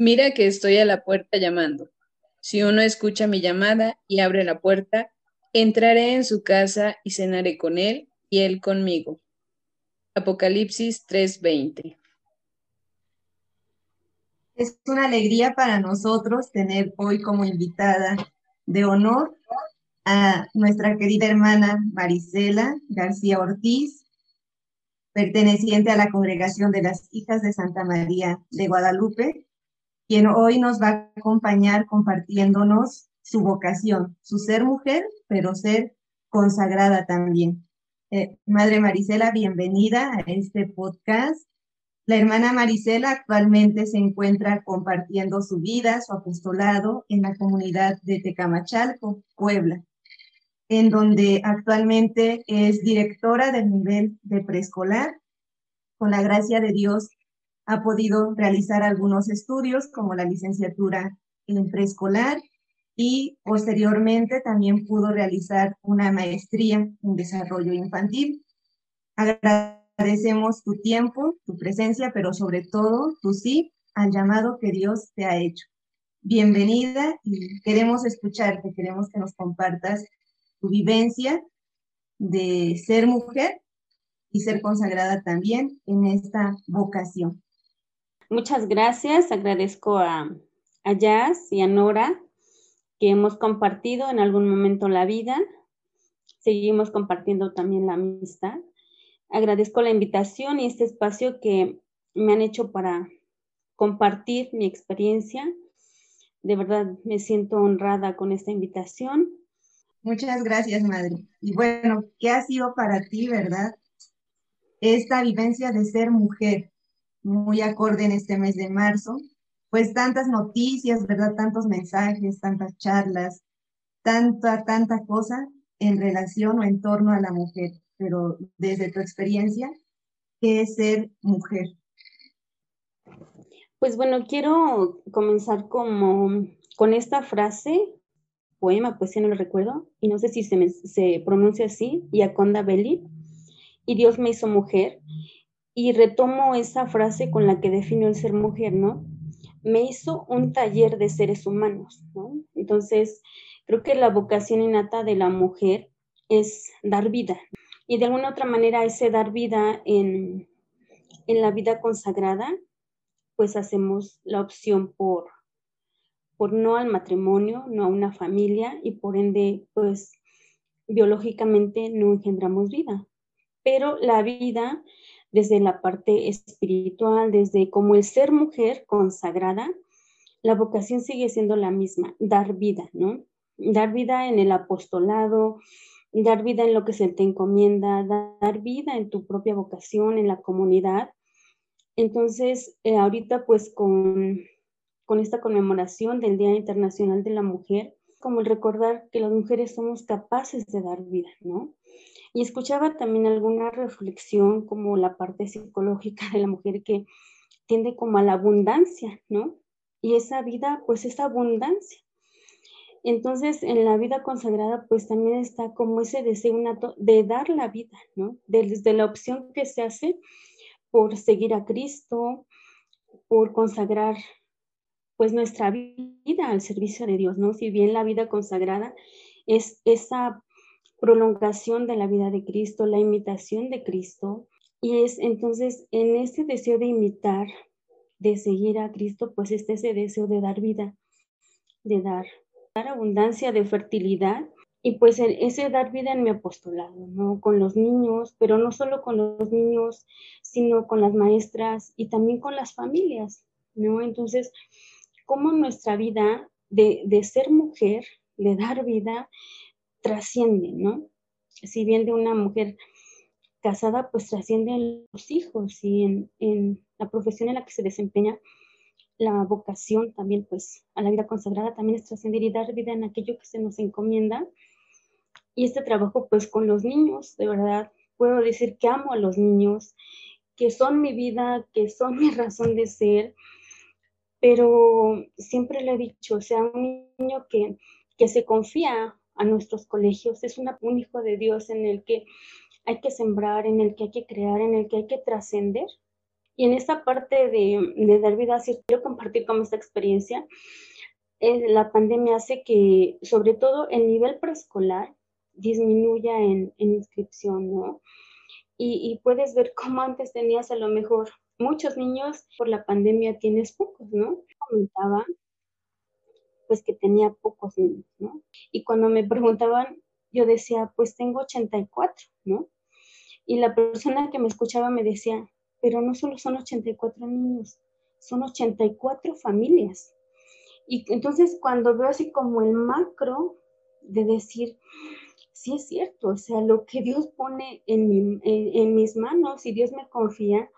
Mira que estoy a la puerta llamando. Si uno escucha mi llamada y abre la puerta, entraré en su casa y cenaré con él y él conmigo. Apocalipsis 3:20. Es una alegría para nosotros tener hoy como invitada de honor a nuestra querida hermana Marisela García Ortiz, perteneciente a la congregación de las hijas de Santa María de Guadalupe, quien hoy nos va a acompañar compartiéndonos su vocación, su ser mujer, pero ser consagrada también. Eh, Madre Marisela, bienvenida a este podcast. La hermana Marisela actualmente se encuentra compartiendo su vida, su apostolado en la comunidad de Tecamachalco, Puebla, en donde actualmente es directora del nivel de preescolar. Con la gracia de Dios, ha podido realizar algunos estudios como la licenciatura en preescolar y posteriormente también pudo realizar una maestría en desarrollo infantil. Agradecemos tu tiempo, tu presencia, pero sobre todo tu sí al llamado que Dios te ha hecho. Bienvenida y queremos escucharte, queremos que nos compartas tu vivencia de ser mujer y ser consagrada también en esta vocación. Muchas gracias. Agradezco a, a Jazz y a Nora que hemos compartido en algún momento la vida. Seguimos compartiendo también la amistad. Agradezco la invitación y este espacio que me han hecho para compartir mi experiencia. De verdad me siento honrada con esta invitación. Muchas gracias, madre. Y bueno, ¿qué ha sido para ti, verdad? Esta vivencia de ser mujer, muy acorde en este mes de marzo, pues tantas noticias, ¿verdad? Tantos mensajes, tantas charlas, tanta, tanta cosa en relación o en torno a la mujer, pero desde tu experiencia, ¿qué es ser mujer? Pues bueno, quiero comenzar como con esta frase, poema, ya no lo recuerdo, y no sé si se, se pronuncia así, Yaconda Belli, y Dios me hizo mujer, y retomo esa frase con la que defino el ser mujer, ¿no? Me hizo un taller de seres humanos, ¿no? Entonces, creo que la vocación innata de la mujer es dar vida. Y de alguna otra manera, ese dar vida en, en la vida consagrada, pues hacemos la opción por, por no al matrimonio, no a una familia y por ende, pues biológicamente no engendramos vida. Pero la vida desde la parte espiritual, desde como el ser mujer consagrada, la vocación sigue siendo la misma, dar vida, ¿no? Dar vida en el apostolado, dar vida en lo que se te encomienda, dar vida en tu propia vocación, en la comunidad. Entonces, eh, ahorita pues con, con esta conmemoración del Día Internacional de la Mujer, como el recordar que las mujeres somos capaces de dar vida, ¿no? Y escuchaba también alguna reflexión como la parte psicológica de la mujer que tiende como a la abundancia, ¿no? Y esa vida, pues esa abundancia. Entonces, en la vida consagrada, pues también está como ese deseo de dar la vida, ¿no? Desde la opción que se hace por seguir a Cristo, por consagrar pues nuestra vida al servicio de Dios, ¿no? Si bien la vida consagrada es esa prolongación de la vida de Cristo, la imitación de Cristo. Y es entonces en ese deseo de imitar, de seguir a Cristo, pues está ese deseo de dar vida, de dar, dar abundancia, de fertilidad. Y pues ese dar vida en mi apostolado, ¿no? Con los niños, pero no solo con los niños, sino con las maestras y también con las familias, ¿no? Entonces, cómo nuestra vida de, de ser mujer, de dar vida, trasciende, ¿no? Si bien de una mujer casada, pues trasciende en los hijos y en, la profesión en la que se desempeña, la vocación también, pues a la vida consagrada también es trascender y dar vida en aquello que se nos encomienda. Y este trabajo, pues con los niños, de verdad, puedo decir que amo a los niños, que son mi vida, que son mi razón de ser, pero siempre le he dicho, o sea, un niño que, que se confía a nuestros colegios. Es un hijo de Dios en el que hay que sembrar, en el que hay que crear, en el que hay que trascender. Y en esta parte de, de dar vida, si quiero compartir como esta experiencia, eh, la pandemia hace que, sobre todo el nivel preescolar, disminuya en, inscripción, ¿no? Y, y, puedes ver cómo antes tenías a lo mejor muchos niños, por la pandemia tienes pocos, ¿no? Comentaba, pues que tenía pocos niños, ¿no? Y cuando me preguntaban, yo decía, pues tengo 84, ¿no? Y la persona que me escuchaba me decía, pero no solo son 84 niños, son 84 familias. Y entonces cuando veo así como el macro de decir, sí es cierto, o sea, lo que Dios pone en, en, mis manos y Dios me confía,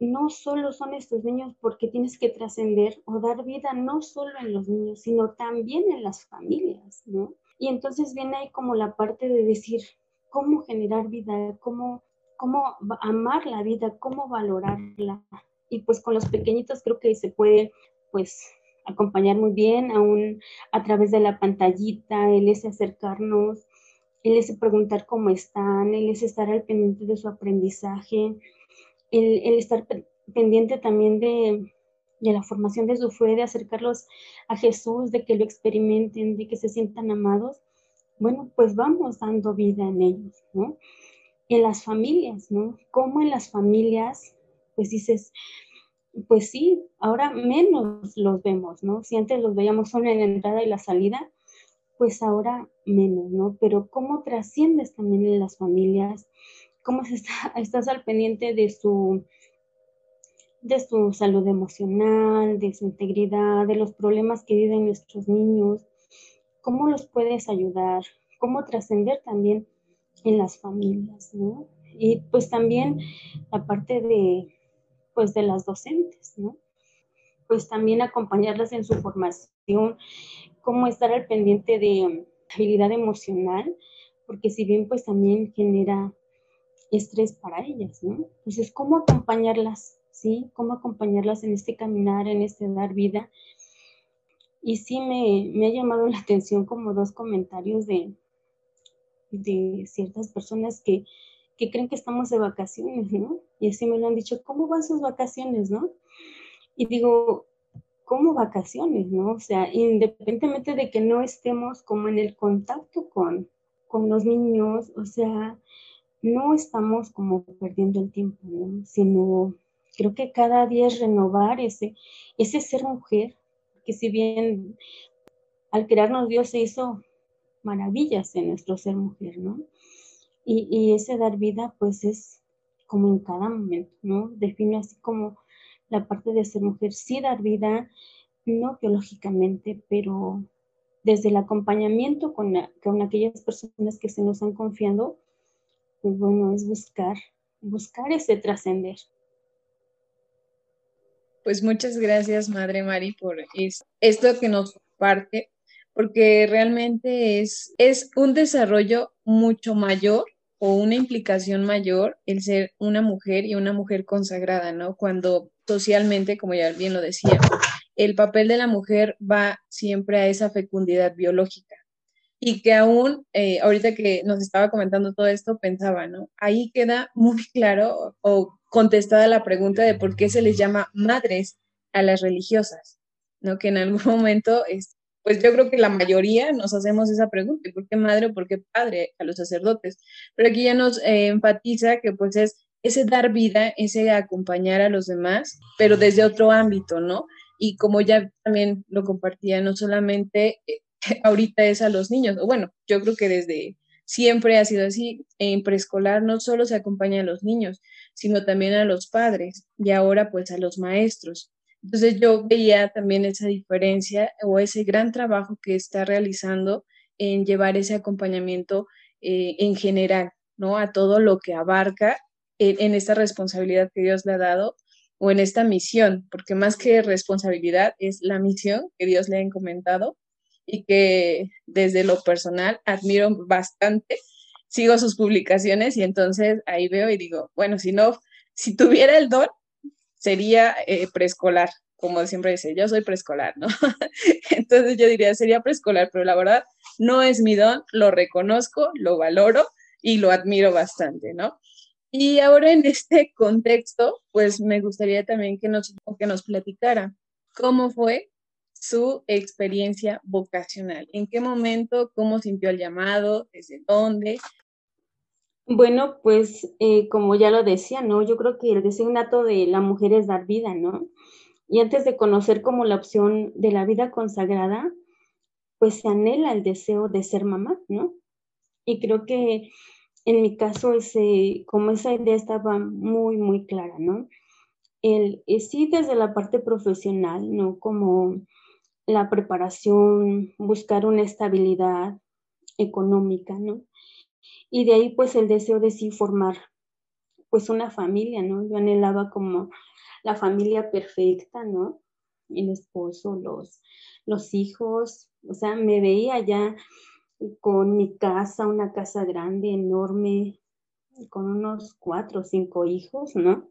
no solo son estos niños porque tienes que trascender o dar vida no solo en los niños, sino también en las familias, ¿no? Y entonces viene ahí como la parte de decir cómo generar vida, cómo cómo amar la vida, cómo valorarla. Y pues con los pequeñitos creo que se puede pues acompañar muy bien aún a través de la pantallita, el es acercarnos, el es preguntar cómo están, el es estar al pendiente de su aprendizaje, el, estar pendiente también de, de la formación de su fe, de acercarlos a Jesús, de que lo experimenten, de que se sientan amados, bueno, pues vamos dando vida en ellos, ¿no? en las familias, ¿no? Cómo en las familias, pues dices, pues sí, ahora menos los vemos, ¿no? Si antes los veíamos solo en la entrada y la salida, pues ahora menos, ¿no? Pero cómo trasciendes también en las familias, cómo estás al pendiente de su, de su salud emocional, de su integridad, de los problemas que viven nuestros niños, cómo los puedes ayudar, cómo trascender también en las familias, ¿no? Y pues también la parte de, pues de las docentes, ¿no? Pues también acompañarlas en su formación, cómo estar al pendiente de habilidad emocional, porque si bien pues también genera estrés para ellas, ¿no? Entonces, ¿cómo acompañarlas? ¿Sí? ¿Cómo acompañarlas en este caminar, en este dar vida? Y sí me, me ha llamado la atención como dos comentarios de, de ciertas personas que, creen que estamos de vacaciones, ¿no? Y así me lo han dicho, ¿cómo van sus vacaciones, no? Y digo, ¿cómo vacaciones, no? O sea, independientemente de que no estemos como en el contacto con, con los niños, o sea, no estamos como perdiendo el tiempo, ¿no? Sino creo que cada día es renovar ese, ese ser mujer, que si bien al crearnos Dios se hizo maravillas en nuestro ser mujer, ¿no? Y, ese dar vida, pues es como en cada momento, ¿no? Defino así como la parte de ser mujer, sí dar vida, no biológicamente, pero desde el acompañamiento con, con aquellas personas que se nos han confiado, pues bueno, es buscar, buscar ese trascender. Pues muchas gracias, Madre Mari, por esto que nos comparte porque realmente es, es un desarrollo mucho mayor o una implicación mayor el ser una mujer y una mujer consagrada, ¿no? Cuando socialmente, como ya bien lo decía, el papel de la mujer va siempre a esa fecundidad biológica. Y que aún, eh, ahorita que nos estaba comentando todo esto, pensaba, ¿no? Ahí queda muy claro o contestada la pregunta de por qué se les llama madres a las religiosas, ¿no? Que en algún momento es, pues yo creo que la mayoría nos hacemos esa pregunta, ¿por qué madre o por qué padre a los sacerdotes? Pero aquí ya nos eh, enfatiza que pues es ese dar vida, ese acompañar a los demás, pero desde otro ámbito, ¿no? Y como ya también lo compartía, no solamente eh, ahorita es a los niños, o bueno, yo creo que desde siempre ha sido así, en preescolar no solo se acompaña a los niños, sino también a los padres y ahora pues a los maestros. Entonces yo veía también esa diferencia o ese gran trabajo que está realizando en llevar ese acompañamiento eh, en general, ¿no? A todo lo que abarca en, esta responsabilidad que Dios le ha dado o en esta misión, porque más que responsabilidad es la misión que Dios le ha encomendado y que desde lo personal admiro bastante. Sigo sus publicaciones y entonces ahí veo y digo, bueno, si no, si tuviera el don, sería eh, preescolar, como siempre dice, yo soy preescolar, ¿no? Entonces yo diría, sería preescolar, pero la verdad no es mi don, lo reconozco, lo valoro y lo admiro bastante, ¿no? Y ahora en este contexto, pues me gustaría también que nos, que nos platicara cómo fue su experiencia vocacional. ¿En qué momento? ¿Cómo sintió el llamado? ¿Desde dónde? Bueno, pues eh, como ya lo decía, ¿no? Yo creo que el designato de la mujer es dar vida, ¿no? Y antes de conocer como la opción de la vida consagrada, pues se anhela el deseo de ser mamá, ¿no? Y creo que en mi caso, ese, como esa idea estaba muy, muy clara, ¿no? El, eh, sí, desde la parte profesional, ¿no? Como la preparación, buscar una estabilidad económica, ¿no? Y de ahí, pues, el deseo de sí formar, pues, una familia, ¿no? Yo anhelaba como la familia perfecta, ¿no? El esposo, los, los hijos, o sea, me veía ya con mi casa, una casa grande, enorme, con unos cuatro o cinco hijos, ¿no?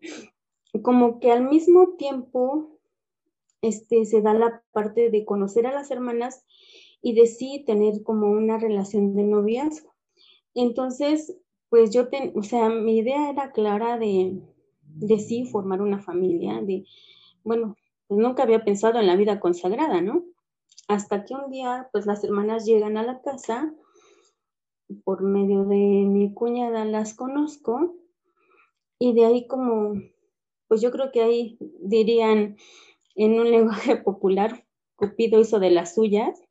Como que al mismo tiempo este, se da la parte de conocer a las hermanas y de sí tener como una relación de noviazgo. Entonces, pues yo, ten, o sea, mi idea era clara de, de sí formar una familia, de, bueno, pues nunca había pensado en la vida consagrada, ¿no? Hasta que un día, pues las hermanas llegan a la casa, por medio de mi cuñada las conozco, y de ahí como, pues yo creo que ahí dirían en un lenguaje popular, Cupido hizo de las suyas,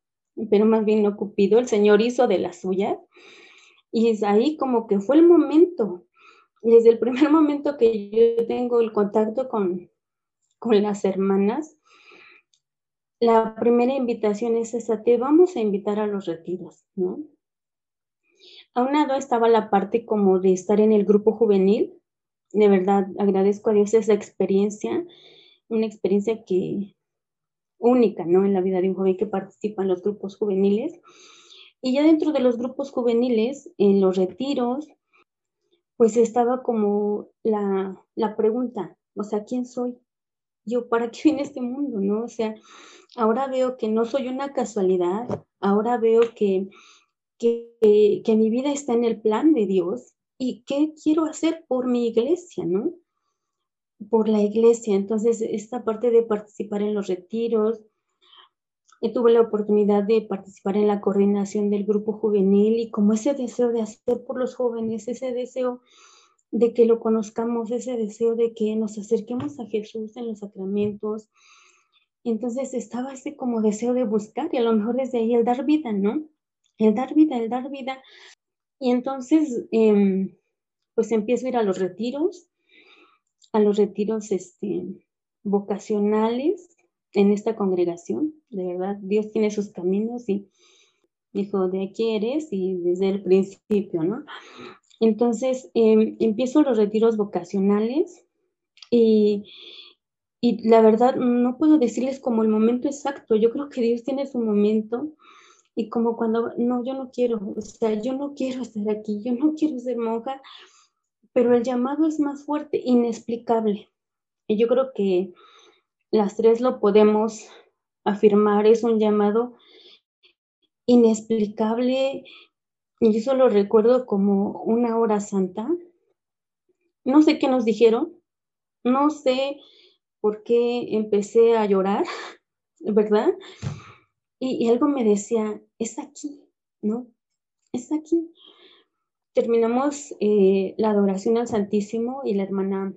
pero más bien no Cupido, el Señor hizo de las suyas. Y es ahí como que fue el momento, desde el primer momento que yo tengo el contacto con, con las hermanas, la primera invitación es esa, te vamos a invitar a los retiros, ¿no? A un lado estaba la parte como de estar en el grupo juvenil. De verdad, agradezco a Dios esa experiencia, una experiencia que única, ¿no? En la vida de un joven que participa en los grupos juveniles. Y ya dentro de los grupos juveniles, en los retiros, pues estaba como la, la pregunta, o sea, ¿quién soy? Yo, ¿para qué viene este mundo? ¿No? O sea, ahora veo que no soy una casualidad, ahora veo que, que, que mi vida está en el plan de Dios y qué quiero hacer por mi iglesia, ¿no? Por la iglesia. Entonces, esta parte de participar en los retiros, y tuve la oportunidad de participar en la coordinación del grupo juvenil y como ese deseo de hacer por los jóvenes, ese deseo de que lo conozcamos, ese deseo de que nos acerquemos a Jesús en los sacramentos, entonces estaba ese como deseo de buscar y a lo mejor desde ahí el dar vida, ¿no? El dar vida, el dar vida. Y entonces, em, pues empiezo a ir a los retiros, a los retiros este, vocacionales en esta congregación. De verdad, Dios tiene sus caminos y dijo, de aquí eres y desde el principio, ¿no? Entonces, em, empiezo los retiros vocacionales y y la verdad, no puedo decirles como el momento exacto. Yo creo que Dios tiene su momento y como cuando, no, yo no quiero, o sea, yo no quiero estar aquí, yo no quiero ser monja, pero el llamado es más fuerte, inexplicable. Y yo creo que las tres lo podemos afirmar, es un llamado inexplicable. Y yo solo recuerdo como una hora santa. No sé qué nos dijeron, no sé porque empecé a llorar, ¿verdad? Y, algo me decía, es aquí, ¿no? Es aquí. Terminamos eh, la adoración al Santísimo y la hermana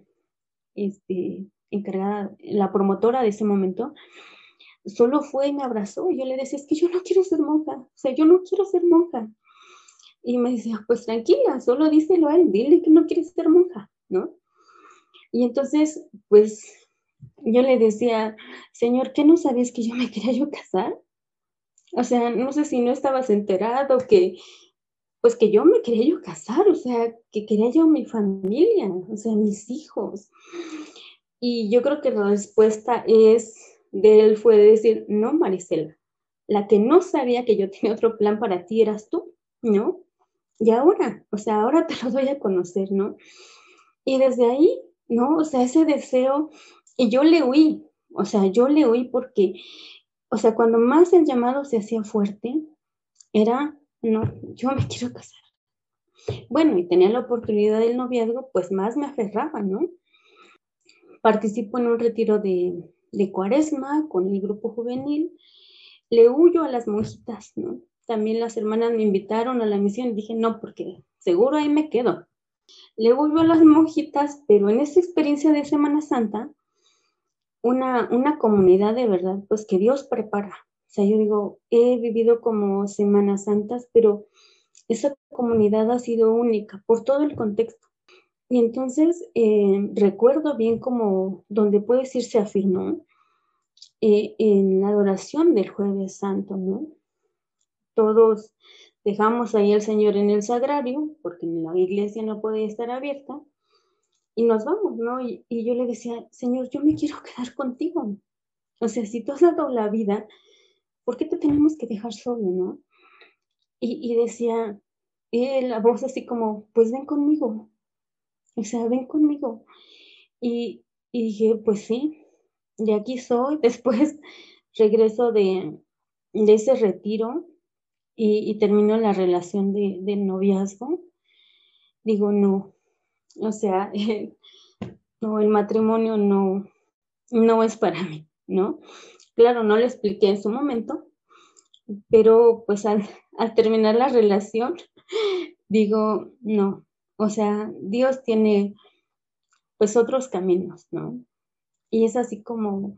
este, encargada, la promotora de ese momento, solo fue y me abrazó. Y yo le decía, es que yo no quiero ser monja, o sea, yo no quiero ser monja. Y me decía, pues tranquila, solo díselo a él, dile que no quieres ser monja, ¿no? Y entonces, pues yo le decía, Señor, ¿qué no sabes que yo me quería yo casar? O sea, no sé si no estabas enterado que, pues que yo me quería yo casar, o sea, que quería yo mi familia, o sea, mis hijos. Y yo creo que la respuesta es de él fue decir, no, Marisela, la que no sabía que yo tenía otro plan para ti eras tú, ¿no? Y ahora, o sea, ahora te lo doy a conocer, ¿no? Y desde ahí, ¿no? O sea, ese deseo y yo le huí, o sea, yo le huí porque, o sea, cuando más el llamado se hacía fuerte, era, no, yo me quiero casar. Bueno, y tenía la oportunidad del noviazgo, pues más me aferraba, ¿no? Participo en un retiro de, de cuaresma con el grupo juvenil, le huyo a las monjitas, ¿no? También las hermanas me invitaron a la misión y dije, no, porque seguro ahí me quedo. Le huyo a las monjitas, pero en esa experiencia de Semana Santa, una, una comunidad de verdad, pues que Dios prepara. Sea, yo digo, he vivido como Semanas Santas, pero esa comunidad ha sido única por todo el contexto. Y entonces eh, recuerdo bien como donde puede decir se afirmó eh, en la adoración del jueves santo, ¿no? Todos dejamos ahí al Señor en el sagrario, porque la iglesia no puede estar abierta, y nos vamos, ¿no? Y, yo le decía, Señor, yo me quiero quedar contigo. O sea, si tú has dado la vida, ¿por qué te tenemos que dejar solo, no? Y, decía, y la voz así como, pues ven conmigo. O sea, ven conmigo. Y, dije, pues sí, de aquí soy. Después regreso de, ese retiro y, y termino la relación de, del noviazgo. Digo, no, o sea, no, el matrimonio no, no es para mí, ¿no? Claro, no lo expliqué en su momento, pero pues al, terminar la relación, digo, no, o sea, Dios tiene pues otros caminos, ¿no? Y es así como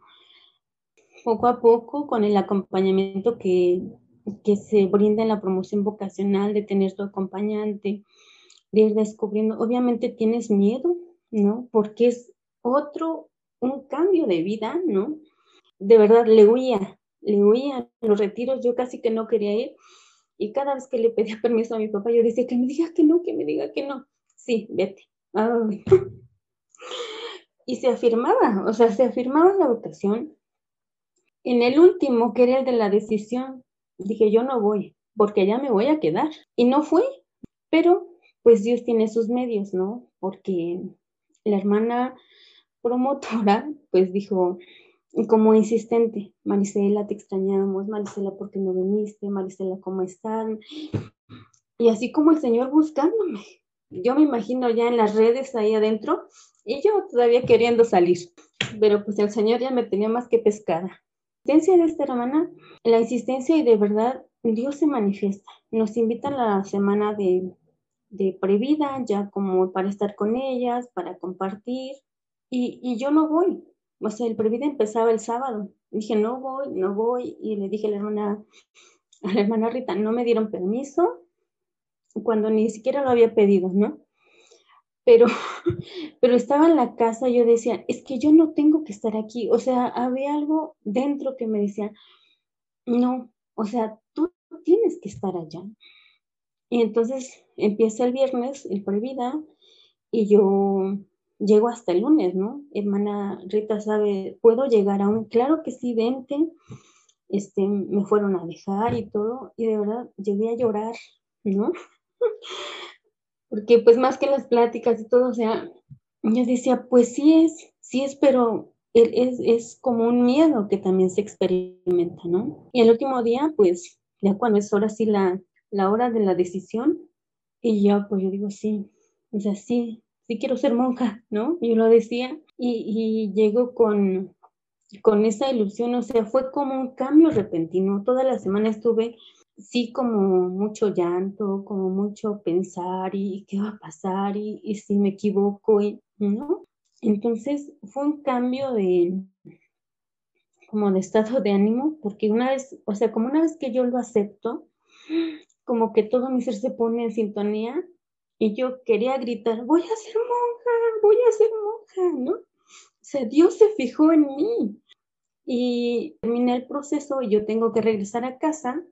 poco a poco con el acompañamiento que, que se brinda en la promoción vocacional de tener tu acompañante, de ir descubriendo. Obviamente tienes miedo, ¿no? Porque es otro, un cambio de vida, ¿no? De verdad, le huía, le huía los retiros, yo casi que no quería ir. Y cada vez que le pedía permiso a mi papá, yo decía que me diga que no, que me diga que no. Sí, vete. Y se afirmaba, o sea, se afirmaba la votación. En el último, que era el de la decisión, dije, yo no voy, porque ya me voy a quedar. Y no fui, pero pues Dios tiene sus medios, ¿no? Porque la hermana promotora, pues dijo, como insistente, Marisela, te extrañamos, Marisela, ¿por qué no viniste? Marisela, ¿cómo están? Y así como el Señor buscándome. Yo me imagino ya en las redes ahí adentro y yo todavía queriendo salir, pero pues el Señor ya me tenía más que pescada. La insistencia de esta hermana, la insistencia y de verdad Dios se manifiesta. Nos invita a la semana de de previda, ya como para estar con ellas, para compartir, y, yo no voy. O sea, el previda empezaba el sábado. Dije, no voy, no voy, y le dije a la hermana, a la hermana Rita, no me dieron permiso cuando ni siquiera lo había pedido, ¿no? Pero, pero estaba en la casa yo decía, es que yo no tengo que estar aquí. O sea, había algo dentro que me decía, no, o sea, tú tienes que estar allá. Y entonces empieza el viernes, el previda, y yo llego hasta el lunes, ¿no? Hermana Rita sabe, ¿puedo llegar aún? Claro que sí, vente. Este, me fueron a dejar y todo, y de verdad llegué a llorar, ¿no? Porque pues más que las pláticas y todo, o sea, yo decía, pues sí es, sí es, pero es, es como un miedo que también se experimenta, ¿no? Y el último día, pues ya cuando es ahora sí la, la hora de la decisión, y yo, pues yo digo, sí, o sea, sí, sí quiero ser monja, ¿no? Yo lo decía y, y llego con, con esa ilusión, o sea, fue como un cambio repentino. Toda la semana estuve, sí, como mucho llanto, como mucho pensar y qué va a pasar y, si me equivoco, y, ¿no? Entonces fue un cambio de como de estado de ánimo, porque una vez, o sea, como una vez que yo lo acepto, como que todo mi ser se pone en sintonía y yo quería gritar, voy a ser monja, voy a ser monja, ¿no? O sea, Dios se fijó en mí. Y terminé el proceso y yo tengo que regresar a casa,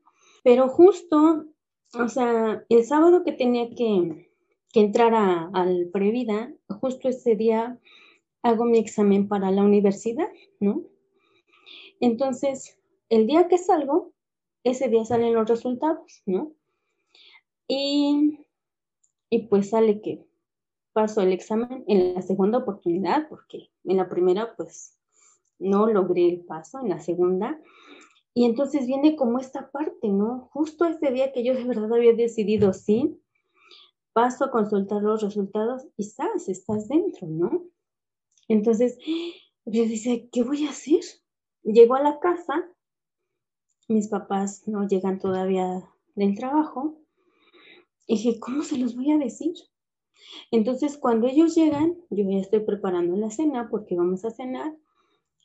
pero justo, o sea, el sábado que tenía que, entrar al Previda, justo ese día hago mi examen para la universidad, ¿no? Entonces, el día que salgo, ese día salen los resultados, ¿no? Y, pues sale que paso el examen en la segunda oportunidad, porque en la primera pues no logré el paso, en la segunda. Y entonces viene como esta parte, ¿no? Justo ese día que yo de verdad había decidido sí, paso a consultar los resultados y sabes, estás dentro, ¿no? Entonces, yo dice, ¿qué voy a hacer? Llego a la casa, mis papás no llegan todavía del trabajo, y dije, ¿cómo se los voy a decir? Entonces, cuando ellos llegan, yo ya estoy preparando la cena porque vamos a cenar,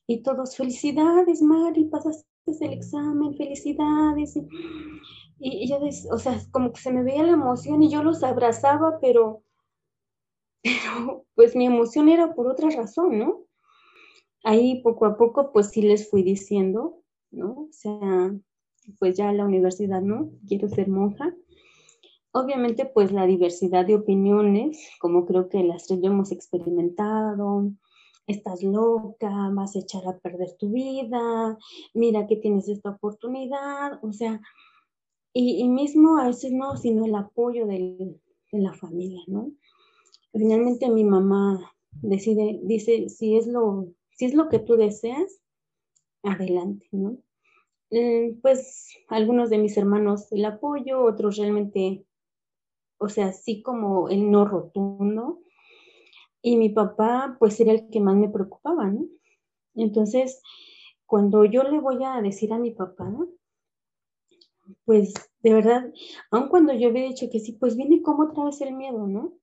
y todos, felicidades, Mari, pasaste el examen, felicidades. Y, yo, o sea, como que se me veía la emoción y yo los abrazaba, pero, pero pues mi emoción era por otra razón, ¿no? Ahí poco a poco, pues sí les fui diciendo, ¿no? O sea, pues ya la universidad, ¿no? Quiero ser monja. Obviamente, pues la diversidad de opiniones, como creo que las tres hemos experimentado, estás loca, vas a echar a perder tu vida, mira que tienes esta oportunidad, o sea, y, mismo a veces no, sino el apoyo de la familia, ¿no? Finalmente mi mamá decide, dice, si es lo, si es lo que tú deseas, adelante, ¿no? Mm, pues algunos de mis hermanos el apoyo, otros realmente, o sea, sí como el no rotundo, y mi papá, pues era el que más me preocupaba, ¿no? Entonces, cuando yo le voy a decir a mi papá, pues de verdad, aun cuando yo había dicho que sí, pues viene como otra vez el miedo, ¿no?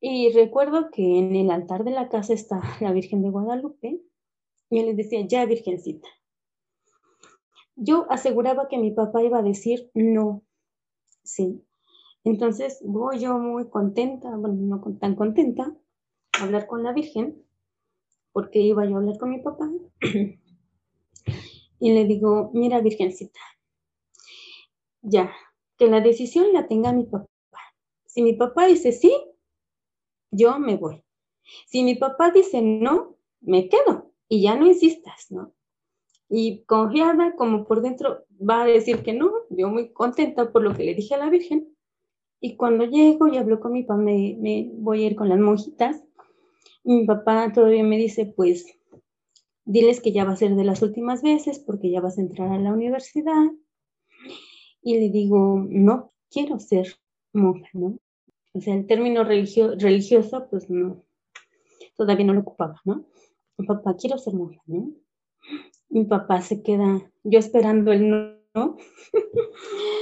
Y recuerdo que en el altar de la casa está la Virgen de Guadalupe y él le decía, ya Virgencita. Yo aseguraba que mi papá iba a decir no, sí, entonces voy yo muy contenta, bueno, no tan contenta, a hablar con la Virgen, porque iba yo a hablar con mi papá. y le digo, mira Virgencita, ya, que la decisión la tenga mi papá. Si mi papá dice sí, yo me voy. Si mi papá dice no, me quedo y ya no insistas, ¿no? Y confiada como por dentro va a decir que no, yo muy contenta por lo que le dije a la Virgen, y cuando llego y hablo con mi papá, me, voy a ir con las monjitas. Mi papá todavía me dice, pues, diles que ya va a ser de las últimas veces porque ya vas a entrar a la universidad. Y le digo, no quiero ser monja, ¿no? O sea, el término religio, religioso, pues no, todavía no lo ocupaba, ¿no? Papá, quiero ser monja, ¿no? Mi papá se queda, yo esperando el no.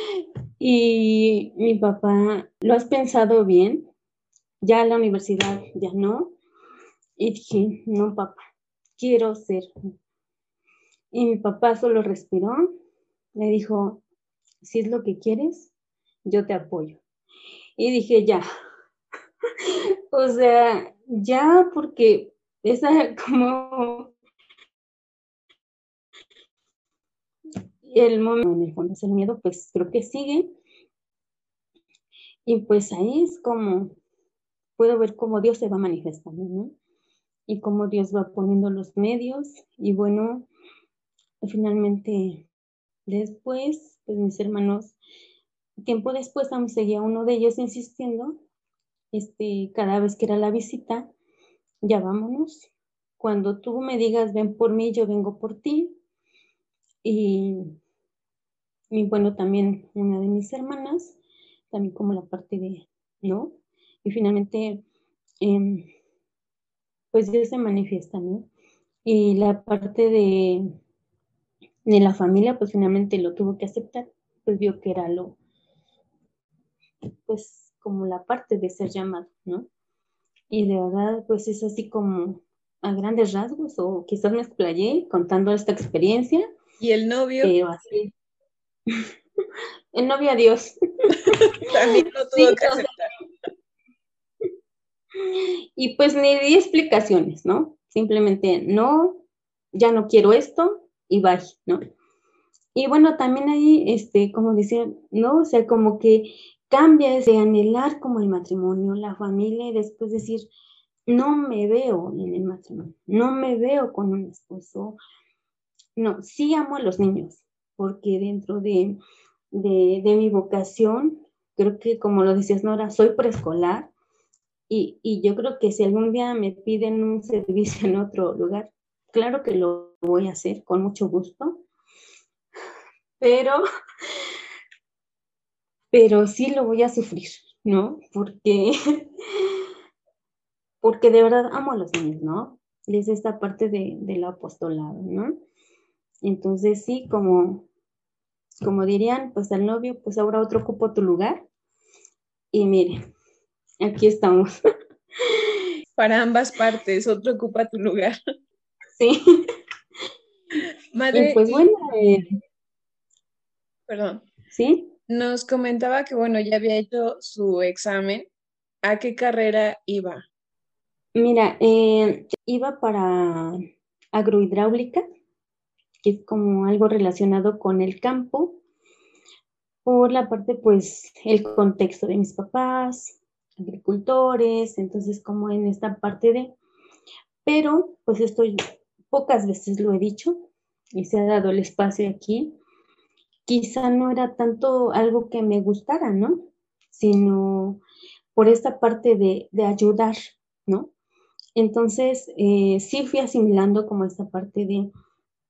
Y mi papá, ¿lo has pensado bien? Ya la universidad, ya no. Y dije, no, papá, quiero ser. Y mi papá solo respiró, le dijo, si es lo que quieres, yo te apoyo. Y dije, ya. o sea, ya porque esa como el momento, en el fondo es el miedo, pues creo que sigue. Y pues ahí es como, puedo ver cómo Dios se va manifestando, ¿no? Y cómo Dios va poniendo los medios. Y bueno, finalmente, después, pues mis hermanos, tiempo después aún seguía uno de ellos insistiendo, este, cada vez que era la visita, ya vámonos. Cuando tú me digas, ven por mí, yo vengo por ti. Y, bueno, también una de mis hermanas, también como la parte de, ¿no? Y finalmente, em, pues Dios se manifiesta, ¿no? Y la parte de, de la familia, pues finalmente lo tuvo que aceptar, pues vio que era lo, pues como la parte de ser llamado, ¿no? Y de verdad, pues es así como a grandes rasgos, o quizás me explayé contando esta experiencia, ¿Y el novio? Así. el novio adiós. También no tuvo que aceptar. Y pues ni di explicaciones, ¿no? Simplemente no, ya no quiero esto y bye, ¿no? Y bueno, también ahí, este, como decía, ¿no? O sea, como que cambia ese anhelar como el matrimonio, la familia y después decir, no me veo en el matrimonio, no me veo con un esposo, no, sí amo a los niños, porque dentro de, mi vocación, creo que como lo decías Nora, soy preescolar y, y, yo creo que si algún día me piden un servicio en otro lugar, claro que lo voy a hacer con mucho gusto, pero, pero sí lo voy a sufrir, ¿no? Porque, porque de verdad amo a los niños, ¿no? Es esta parte de, del apostolado, ¿no? Entonces sí, como, como dirían, pues al novio, pues ahora otro ocupo tu lugar. Y miren, aquí estamos. Para ambas partes, otro ocupa tu lugar. Sí. Madre, pues bueno, eh, perdón. ¿sí? Nos comentaba que, bueno, ya había hecho su examen. ¿A qué carrera iba? Mira, eh, iba para agrohidráulica, que es como algo relacionado con el campo, por la parte, pues, el contexto de mis papás, agricultores, entonces como en esta parte de, pero pues esto pocas veces lo he dicho y se ha dado el espacio aquí, quizá no era tanto algo que me gustara, ¿no? Sino por esta parte de, de ayudar, ¿no? Entonces, eh, sí fui asimilando como esta parte de,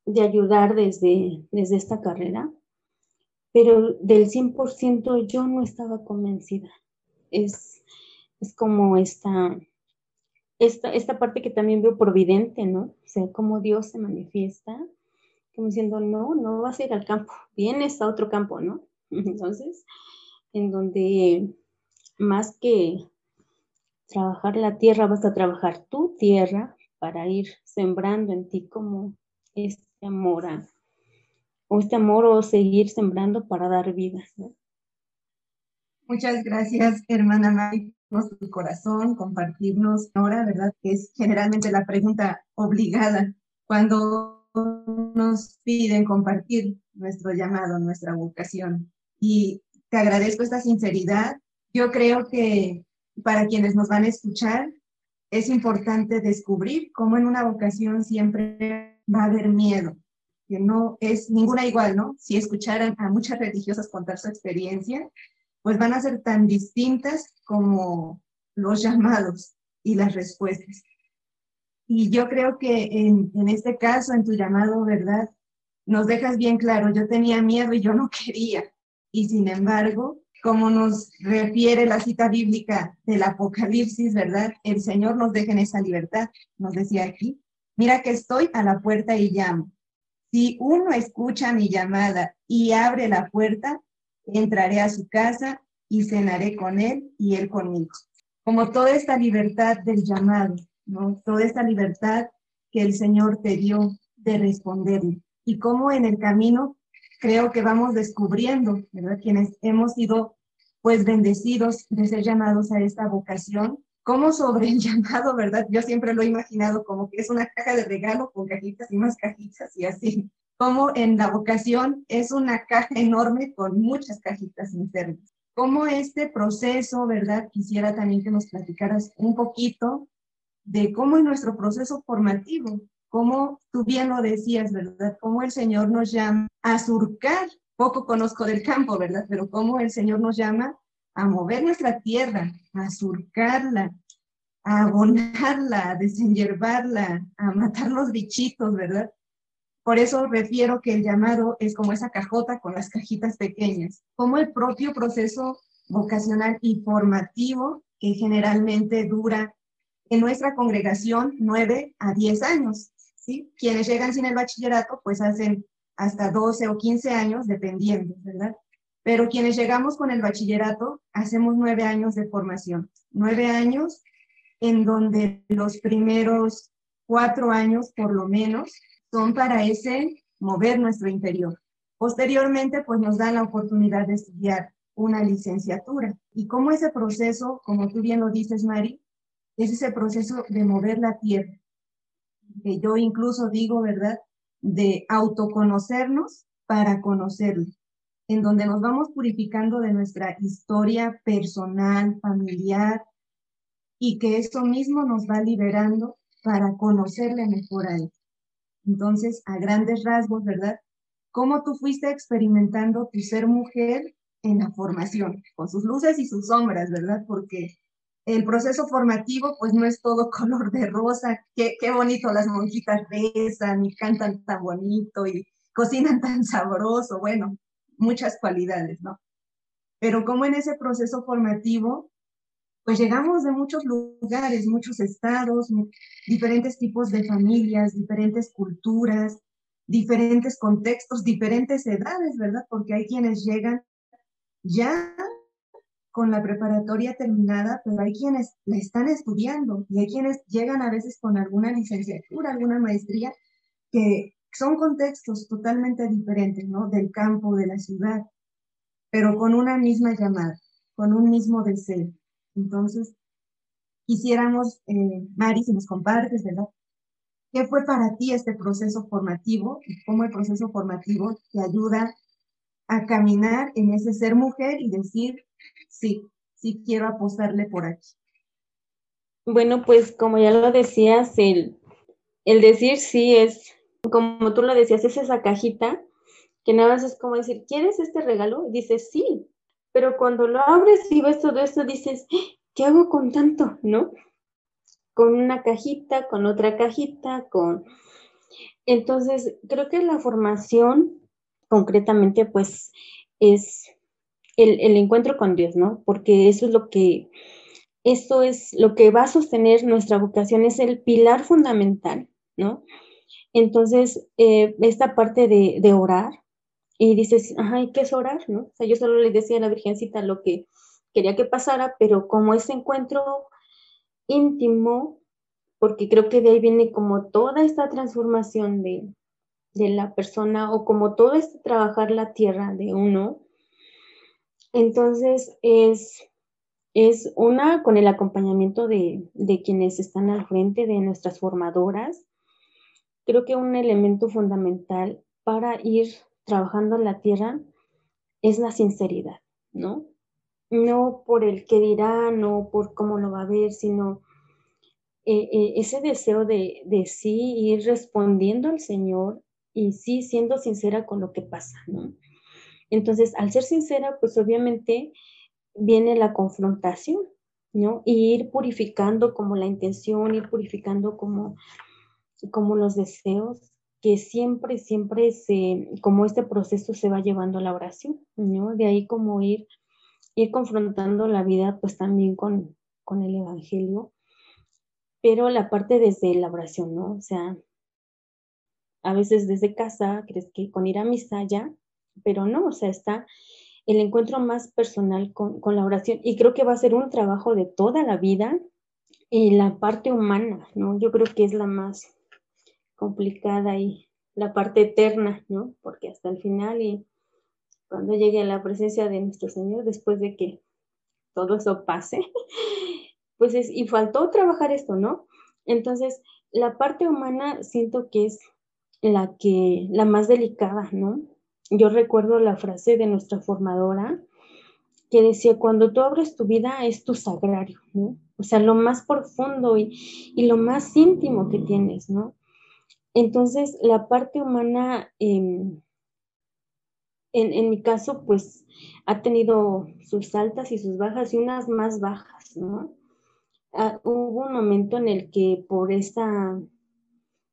de ayudar desde, desde esta carrera, pero del 100% yo no estaba convencida. Es, es como esta, esta, esta parte que también veo providente, ¿no? O sea, cómo Dios se manifiesta, como diciendo, no, no vas a ir al campo, vienes a otro campo, ¿no? Entonces, en donde más que trabajar la tierra, vas a trabajar tu tierra para ir sembrando en ti como este amor o este amor o seguir sembrando para dar vida. Muchas gracias, hermana Mari, por tu corazón, compartirnos ahora, ¿verdad? Que es generalmente la pregunta obligada cuando nos piden compartir nuestro llamado, nuestra vocación. Y te agradezco esta sinceridad. Yo creo que para quienes nos van a escuchar, es importante descubrir cómo en una vocación siempre va a haber miedo, que no es ninguna igual, ¿no? Si escucharan a muchas religiosas contar su experiencia, pues van a ser tan distintas como los llamados y las respuestas. Y yo creo que en, este caso, en tu llamado, ¿verdad? Nos dejas bien claro, yo tenía miedo y yo no quería. Y sin embargo, como nos refiere la cita bíblica del Apocalipsis, ¿verdad? El Señor nos deja en esa libertad, nos decía aquí, mira que estoy a la puerta y llamo. Si uno escucha mi llamada y abre la puerta, entraré a su casa y cenaré con él y él conmigo. Como toda esta libertad del llamado, ¿no? Toda esta libertad que el Señor te dio de responderle. Y cómo en el camino creo que vamos descubriendo, ¿verdad? Quienes hemos sido pues bendecidos de ser llamados a esta vocación, como sobre el llamado, ¿verdad? Yo siempre lo he imaginado como que es una caja de regalo con cajitas y más cajitas y así. Como en la vocación es una caja enorme con muchas cajitas internas. Como este proceso, ¿verdad? Quisiera también que nos platicaras un poquito de cómo es nuestro proceso formativo, como tú bien lo decías, ¿verdad? Cómo el Señor nos llama a surcar. Poco conozco del campo, ¿verdad? Pero cómo el Señor nos llama a mover nuestra tierra, a surcarla, a abonarla, a desenyerbarla, a matar los bichitos, ¿verdad? Por eso refiero que el llamado es como esa cajota con las cajitas pequeñas, como el propio proceso vocacional y formativo que generalmente dura en nuestra congregación nueve a diez años. Quienes llegan sin el bachillerato, pues hacen hasta 12 o 15 años, dependiendo, ¿verdad? Pero quienes llegamos con el bachillerato, hacemos nueve años de formación. Nueve años en donde los primeros cuatro años, por lo menos, son para ese mover nuestro interior. Posteriormente, pues nos dan la oportunidad de estudiar una licenciatura. Y como ese proceso, como tú bien lo dices, Mari, es ese proceso de mover la tierra, que yo incluso digo, ¿verdad? De autoconocernos para conocerlo, en donde nos vamos purificando de nuestra historia personal, familiar, y que eso mismo nos va liberando para conocerle mejor a él. Entonces, a grandes rasgos, ¿verdad? ¿Cómo tú fuiste experimentando tu ser mujer en la formación, con sus luces y sus sombras, ¿verdad? Porque el proceso formativo pues no es todo color de rosa, qué, qué bonito las monjitas rezan y cantan tan bonito y cocinan tan sabroso, bueno, muchas cualidades, ¿no? pero como en ese proceso formativo, pues llegamos de muchos lugares, muchos estados, diferentes tipos de familias, diferentes culturas, diferentes contextos, diferentes edades, ¿verdad? Porque hay quienes llegan ya con la preparatoria terminada, pero hay quienes la están estudiando y hay quienes llegan a veces con alguna licenciatura, alguna maestría, que son contextos totalmente diferentes, ¿no? Del campo, de la ciudad, pero con una misma llamada, con un mismo deseo. Entonces, quisiéramos, eh, Mari, si nos compartes, ¿verdad? ¿Qué fue para ti este proceso formativo y cómo el proceso formativo te ayuda a caminar en ese ser mujer y decir, sí, sí quiero apostarle por aquí? Bueno, pues como ya lo decías, el, el decir sí es, como tú lo decías, es esa cajita que nada más es como decir, ¿quieres este regalo? Dices, sí, pero cuando lo abres y ves todo esto, dices, ¿qué hago con tanto? ¿No? Con una cajita, con otra cajita, con... Entonces, creo que la formación concretamente, pues, es el, el encuentro con Dios, ¿no? Porque eso es lo que, esto es lo que va a sostener nuestra vocación, es el pilar fundamental, ¿no? Entonces, eh, esta parte de, orar, y dices, ay, ¿qué es orar? ¿no? O sea, yo solo le decía a la Virgencita lo que quería que pasara, pero como ese encuentro íntimo, porque creo que de ahí viene como toda esta transformación de, de la persona o como todo este trabajar la tierra de uno, entonces es, es una con el acompañamiento de, de quienes están al frente, de nuestras formadoras, creo que un elemento fundamental para ir trabajando en la tierra es la sinceridad, ¿no? No por el que dirá, no por cómo lo va a ver, sino eh, eh, ese deseo de, de, sí ir respondiendo al Señor y sí siendo sincera con lo que pasa, ¿no? Entonces, al ser sincera, pues obviamente viene la confrontación, ¿no? Y ir purificando como la intención, ir purificando como, como los deseos que siempre, siempre se, como este proceso se va llevando a la oración, ¿no? De ahí como ir, ir confrontando la vida pues también con, con el Evangelio, pero la parte desde la oración, ¿no? O sea, a veces desde casa crees que con ir a misa ya, pero no, o sea, está el encuentro más personal con, con la oración y creo que va a ser un trabajo de toda la vida y la parte humana, ¿no? Yo creo que es la más complicada y la parte eterna, ¿no? Porque hasta el final y cuando llegue a la presencia de nuestro Señor, después de que todo eso pase, pues es, y faltó trabajar esto, ¿no? Entonces, la parte humana siento que es la que, la más delicada, ¿no? Yo recuerdo la frase de nuestra formadora que decía, cuando tú abres tu vida es tu sagrario, ¿no? O sea, lo más profundo y, y lo más íntimo que tienes, ¿no? Entonces, la parte humana, em, en, en, mi caso, pues ha tenido sus altas y sus bajas y unas más bajas, ¿no? Ah, hubo un momento en el que por esta,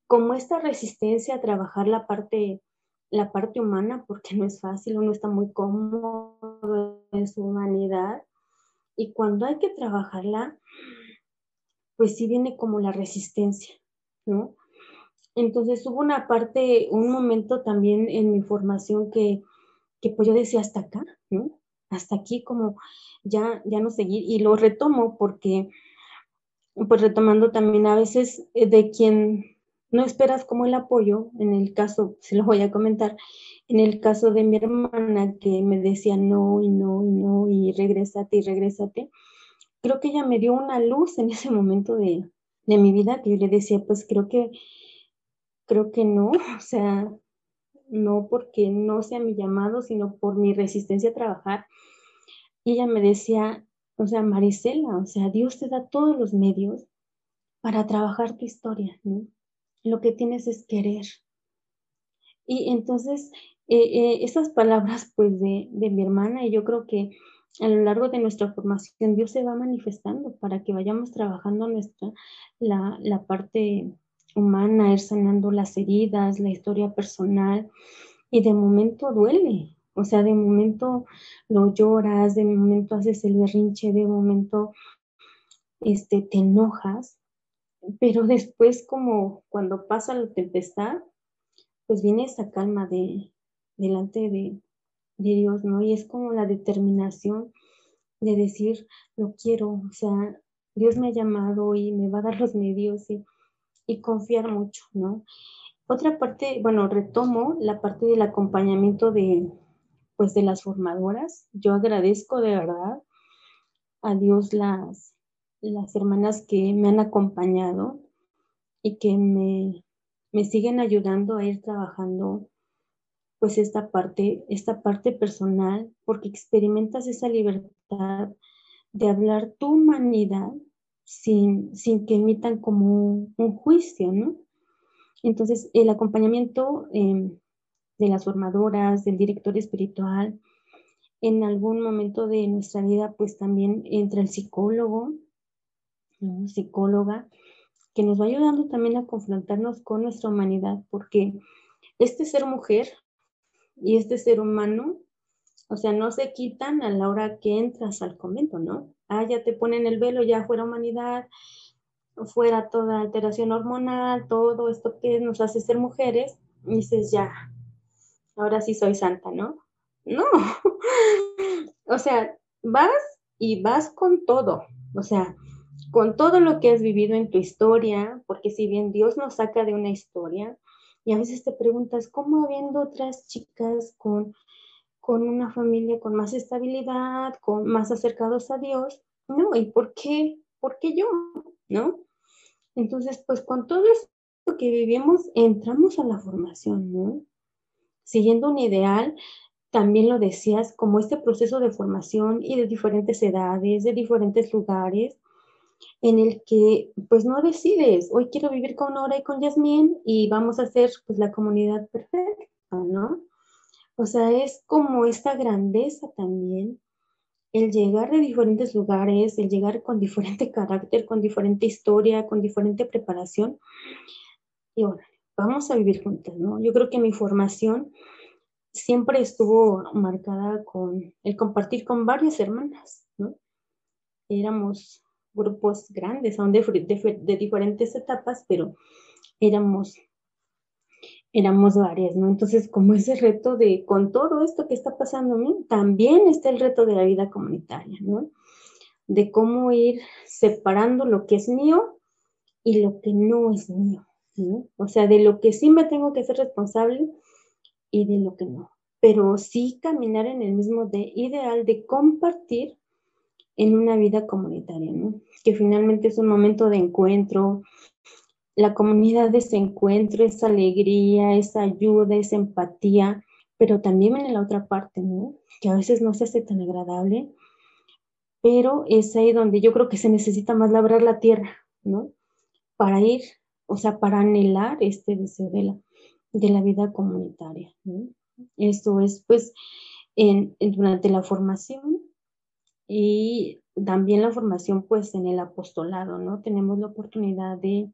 como esta resistencia a trabajar la parte, la parte humana, porque no es fácil, uno está muy cómodo en su humanidad, y cuando hay que trabajarla, pues sí viene como la resistencia, ¿no? Entonces hubo una parte, un momento también en mi formación que, que pues yo decía hasta acá, ¿no? Hasta aquí como ya, ya no seguir y lo retomo porque pues retomando también a veces eh, de quien no esperas como el apoyo, en el caso, se lo voy a comentar, en el caso de mi hermana que me decía no y no y no y regrésate y regrésate, creo que ella me dio una luz en ese momento de, de mi vida que yo le decía, pues creo que Creo que no, o sea, no porque no sea mi llamado, sino por mi resistencia a trabajar. Ella me decía, o sea, Marisela, o sea, Dios te da todos los medios para trabajar tu historia, ¿no? Lo que tienes es querer. Y entonces, eh, eh, esas palabras, pues, de, de mi hermana, y yo creo que a lo largo de nuestra formación, Dios se va manifestando para que vayamos trabajando nuestra, la, la parte humana, ir sanando las heridas, la historia personal, y de momento duele, O sea, de momento lo lloras, de momento haces el berrinche, de momento este, te enojas, pero después como cuando pasa la tempestad, pues viene esa calma de delante de, Dios, ¿no? Y es como la determinación de decir, lo quiero, o sea, Dios me ha llamado y me va a dar los medios y, y confiar mucho, ¿no? Otra parte, bueno, retomo la parte del acompañamiento de, pues, de las formadoras. Yo agradezco de verdad a Dios las, las hermanas que me han acompañado y que me, me siguen ayudando a ir trabajando pues esta parte, esta parte personal, porque experimentas esa libertad de hablar tu humanidad sin, sin que emitan como un, juicio, ¿no? Entonces, el acompañamiento em, de las formadoras, del director espiritual, en algún momento de nuestra vida, pues también entra el psicólogo, psicóloga, que nos va ayudando también a confrontarnos con nuestra humanidad, porque este ser mujer y este ser humano, o sea, no se quitan a la hora que entras al convento, ¿no? Ah, ya te ponen el velo, ya fuera humanidad, fuera toda alteración hormonal, todo esto que nos hace ser mujeres, y dices, ya, ahora sí soy santa, ¿no? No, o sea, vas y vas con todo, o sea, con todo lo que has vivido en tu historia, porque si bien Dios nos saca de una historia, y a veces te preguntas, ¿cómo habiendo otras chicas con, con una familia con más estabilidad, con más acercados a Dios? No, ¿y por qué? ¿Por qué yo? ¿No? Entonces, pues con todo esto que vivimos, entramos a la formación, ¿no? Siguiendo un ideal, también lo decías, como este proceso de formación y de diferentes edades, de diferentes lugares, en el que pues no decides, hoy quiero vivir con Nora y con Yasmín y vamos a hacer pues la comunidad perfecta, ¿no? O sea, es como esta grandeza también, el llegar de diferentes lugares, el llegar con diferente carácter, con diferente historia, con diferente preparación. Y bueno, vamos a vivir juntas, ¿no? Yo creo que mi formación siempre estuvo marcada con el compartir con varias hermanas, ¿no? Éramos grupos grandes, aún de, de, diferentes etapas, pero éramos, éramos varias, ¿no? Entonces, como ese reto de, con todo esto que está pasando a mí, también está el reto de la vida comunitaria, ¿no? De cómo ir separando lo que es mío y lo que no es mío, ¿no? O sea, de lo que sí me tengo que ser responsable y de lo que no. Pero sí caminar en el mismo de ideal de compartir en una vida comunitaria, ¿no? Que finalmente es un momento de encuentro, la comunidad de ese encuentro, esa alegría, esa ayuda, esa empatía, pero también en la otra parte, ¿no? Que a veces no se hace tan agradable, pero es ahí donde yo creo que se necesita más labrar la tierra, ¿no? Para ir, o sea, para anhelar este deseo de la, de la vida comunitaria, ¿no? Esto es, pues, en, durante la formación y también la formación pues en el apostolado, ¿no? Tenemos la oportunidad de,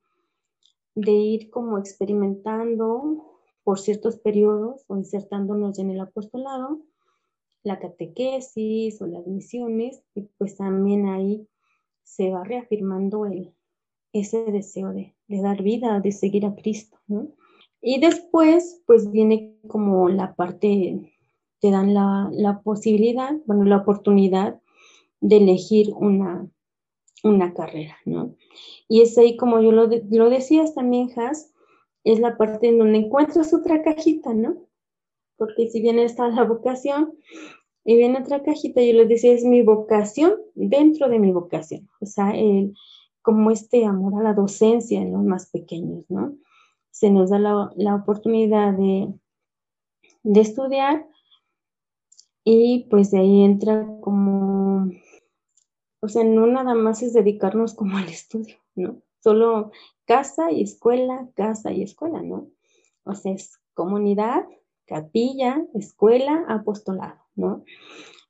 de ir como experimentando por ciertos periodos o insertándonos en el apostolado, la catequesis o las misiones, y pues también ahí se va reafirmando el, ese deseo de, dar vida, de seguir a Cristo. Y después, pues viene como la parte, te dan la, la posibilidad, bueno, la oportunidad de elegir una, una carrera, ¿no? Y es ahí, como yo lo, lo decías también, Has, es la parte en donde encuentras otra cajita, ¿no? Porque si bien está la vocación, y viene otra cajita, yo les decía, es mi vocación dentro de mi vocación. O sea, el, como este amor a la docencia en los más pequeños, ¿no? Se nos da la, la oportunidad de, de estudiar y pues de ahí entra como o sea, no nada más es dedicarnos como al estudio, ¿no? Solo casa y escuela, casa y escuela, ¿no? O sea, es comunidad, capilla, escuela, apostolado, ¿no?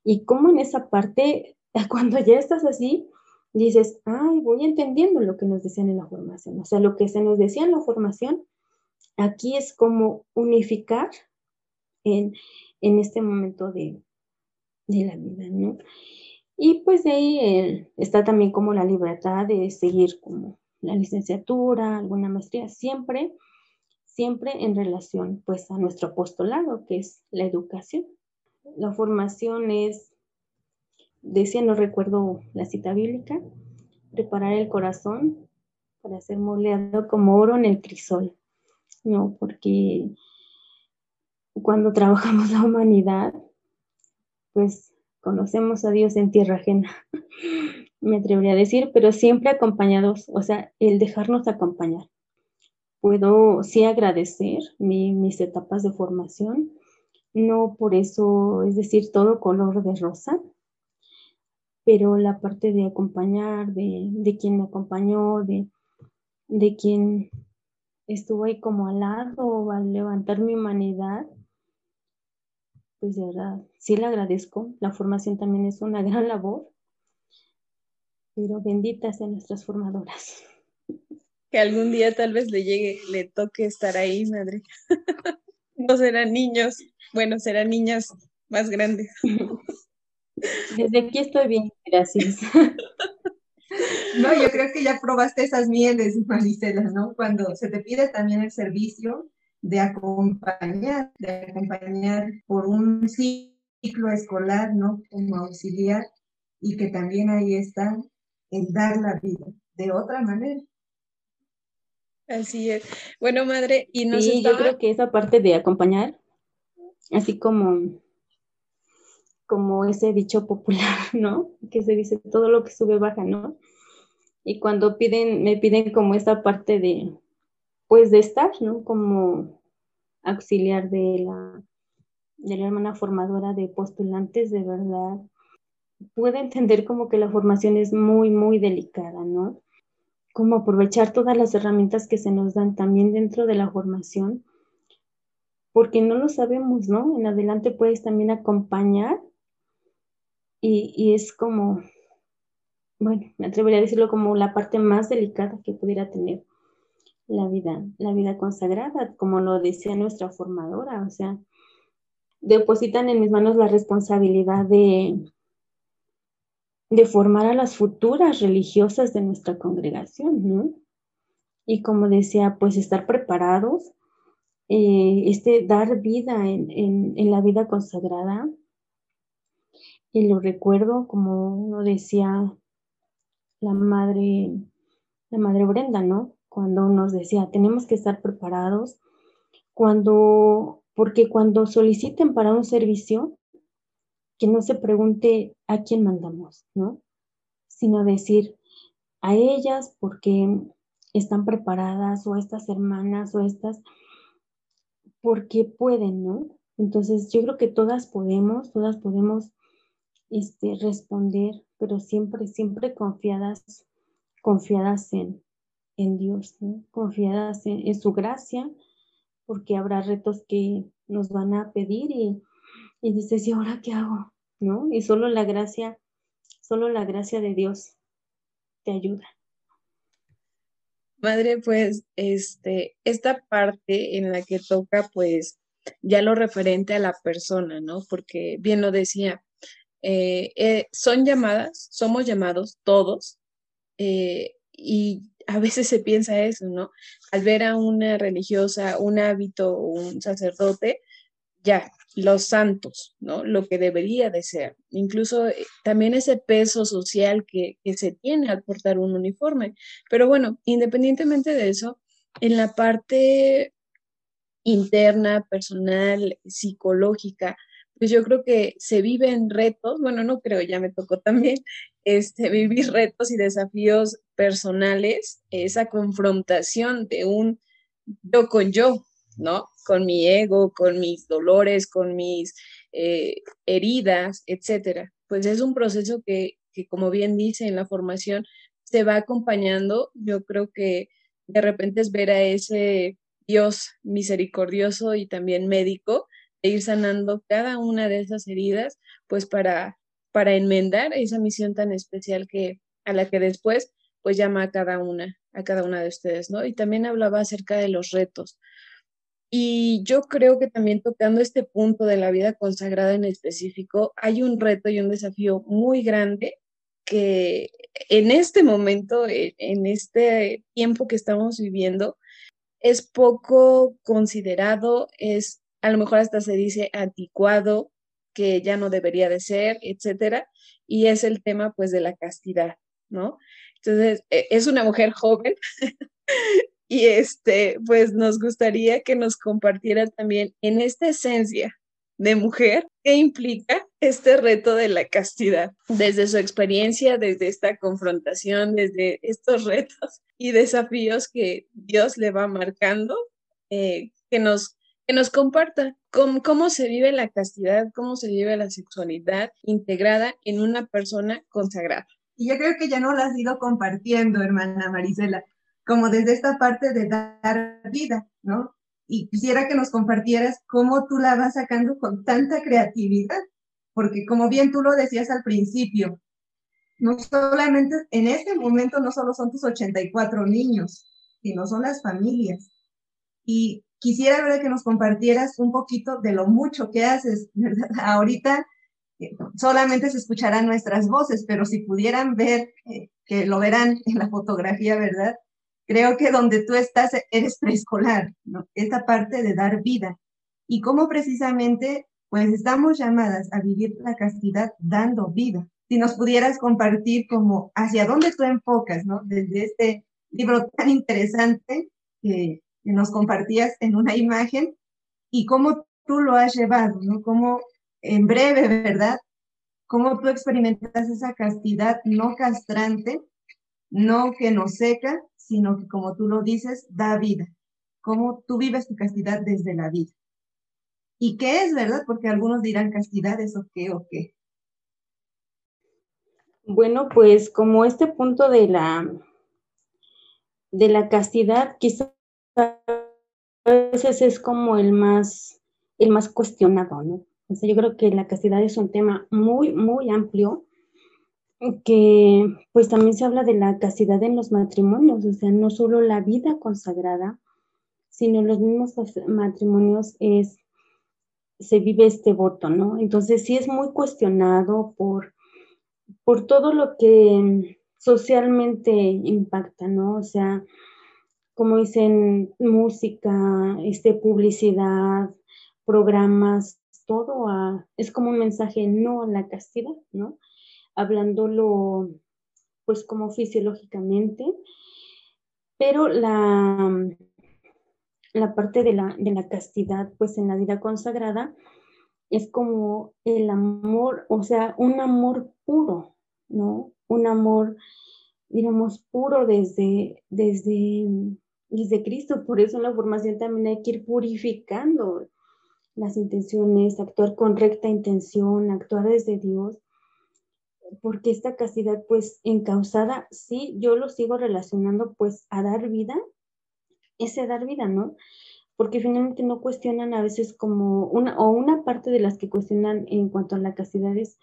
Y como en esa parte, cuando ya estás así, dices, ay, voy entendiendo lo que nos decían en la formación. O sea, lo que se nos decía en la formación, aquí es como unificar en, en este momento de, de la vida, ¿no? Y pues de ahí está también como la libertad de seguir como la licenciatura, alguna maestría, siempre, siempre en relación pues a nuestro apostolado, que es la educación. La formación es, decía, no recuerdo la cita bíblica, preparar el corazón para ser moleado como oro en el crisol, ¿no? Porque cuando trabajamos la humanidad, pues conocemos a Dios en tierra ajena, me atrevería a decir, pero siempre acompañados, o sea, el dejarnos acompañar. Puedo sí agradecer mis etapas de formación, no por eso, es decir, todo color de rosa, pero la parte de acompañar, de, de quien me acompañó, de, de quien estuvo ahí como al lado, al levantar mi humanidad, pues de verdad, sí le agradezco. La formación también es una gran labor, pero benditas de nuestras formadoras. Que algún día tal vez le llegue, le toque estar ahí, madre. no serán niños, bueno, serán niñas más grandes. Desde aquí estoy bien, gracias. No, yo creo que ya probaste esas mieles, Marisela, ¿no? Cuando se te pide también el servicio, de acompañar, de acompañar por un ciclo escolar, ¿no? Como auxiliar, y que también ahí está el dar la vida de otra manera. Así es. Bueno, madre, y no sí, yo creo que esa parte de acompañar, así como como ese dicho popular, ¿no? Que se dice todo lo que sube baja, ¿no? Y cuando piden, me piden como esa parte de, pues de estar, ¿no? Como auxiliar de la, de la hermana formadora de postulantes, de verdad, puede entender como que la formación es muy, muy delicada, ¿no? Como aprovechar todas las herramientas que se nos dan también dentro de la formación, porque no lo sabemos, ¿no? En adelante puedes también acompañar y, y es como, bueno, me atrevería a decirlo como la parte más delicada que pudiera tener la vida, la vida consagrada, como lo decía nuestra formadora, o sea, depositan en mis manos la responsabilidad de, de formar a las futuras religiosas de nuestra congregación, ¿no? Y como decía, pues estar preparados, eh, este, dar vida en, en, la vida consagrada. Y lo recuerdo, como lo decía la madre, la madre Brenda, ¿no? Cuando nos decía, tenemos que estar preparados, cuando, porque cuando soliciten para un servicio, que no se pregunte a quién mandamos, ¿no? Sino decir a ellas porque están preparadas o a estas hermanas o estas porque pueden, ¿no? Entonces yo creo que todas podemos, todas podemos este, responder, pero siempre, siempre confiadas, confiadas en, en Dios, confiadas en, su gracia, porque habrá retos que nos van a pedir y, y dices, ¿y ahora qué hago? ¿No? Y solo la gracia, solo la gracia de Dios te ayuda. Madre, pues, este, esta parte en la que toca, pues, ya lo referente a la persona, ¿no? Porque bien lo decía, eh, eh, son llamadas, somos llamados todos, eh, y a veces se piensa eso, ¿no? Al ver a una religiosa, un hábito un sacerdote, ya, los santos, ¿no? Lo que debería de ser. Incluso eh, también ese peso social que, que se tiene al portar un uniforme. Pero bueno, independientemente de eso, en la parte interna, personal, psicológica, pues yo creo que se viven retos, bueno, no creo, ya me tocó también, este, vivir retos y desafíos personales, esa confrontación de un yo con yo, ¿no? Con mi ego, con mis dolores, con mis eh, heridas, etcétera. Pues es un proceso que, que, como bien dice en la formación, se va acompañando. Yo creo que de repente es ver a ese Dios misericordioso y también médico, de ir sanando cada una de esas heridas, pues para para enmendar esa misión tan especial que a la que después pues llama a cada una, a cada una de ustedes, ¿no? Y también hablaba acerca de los retos. Y yo creo que también tocando este punto de la vida consagrada en específico, hay un reto y un desafío muy grande que en este momento, en este tiempo que estamos viviendo, es poco considerado, es a lo mejor hasta se dice anticuado, que ya no debería de ser, etcétera, y es el tema pues de la castidad, ¿no? Entonces, e, es una mujer joven y este, pues nos gustaría que nos compartiera también en esta esencia de mujer, ¿qué implica este reto de la castidad? Desde su experiencia, desde esta confrontación, desde estos retos y desafíos que Dios le va marcando, eh, que, nos, que nos comparta cómo, cómo se vive la castidad, cómo se vive la sexualidad integrada en una persona consagrada. Y yo creo que ya no la has ido compartiendo, hermana Marisela, como desde esta parte de dar vida, ¿no? y quisiera que nos compartieras cómo tú la vas sacando con tanta creatividad, porque como bien tú lo decías al principio, no solamente en este momento no solo son tus 84 niños, sino son las familias. Y quisiera ver que nos compartieras un poquito de lo mucho que haces, ¿verdad? Ahorita solamente se escucharán nuestras voces, pero si pudieran ver, eh, que lo verán en la fotografía, ¿verdad? Creo que donde tú estás eres preescolar, ¿no? Esta parte de dar vida. Y cómo precisamente, pues estamos llamadas a vivir la castidad dando vida. Si nos pudieras compartir como hacia dónde tú enfocas, ¿no? Desde este libro tan interesante que, nos compartías en una imagen y cómo tú lo has llevado, ¿no? Cómo en breve, ¿verdad? Cómo tú experimentas esa castidad no castrante, no que nos seca, sino que como tú lo dices, da vida. Cómo tú vives tu castidad desde la vida. ¿Y qué es, verdad? Porque algunos dirán castidad, ¿eso qué o qué? Bueno, pues como este punto de la, de la castidad, quizás a veces es como el más, el más cuestionado, ¿no? Yo creo que la castidad es un tema muy, muy amplio que pues también se habla de la castidad en los matrimonios, o sea, no solo la vida consagrada, sino los mismos matrimonios es, se vive este voto, ¿no? Entonces sí es muy cuestionado por, por todo lo que socialmente impacta, ¿no? O sea, como dicen, música, este, publicidad, programas, todo es como un mensaje no a la castidad, ¿no? hablándolo pues como fisiológicamente, pero la, la parte de la, de la castidad pues en la vida consagrada es como el amor, o sea, un amor puro, ¿no? Un amor, digamos, puro desde, desde, desde Cristo. Por eso en la formación también hay que ir purificando las intenciones, actuar con recta intención, actuar desde Dios porque esta castidad pues encausada, sí, yo lo sigo relacionando pues a dar vida, ese dar vida, ¿no? Porque finalmente no cuestionan a veces como una, o una parte de las que cuestionan en cuanto a la castidad es,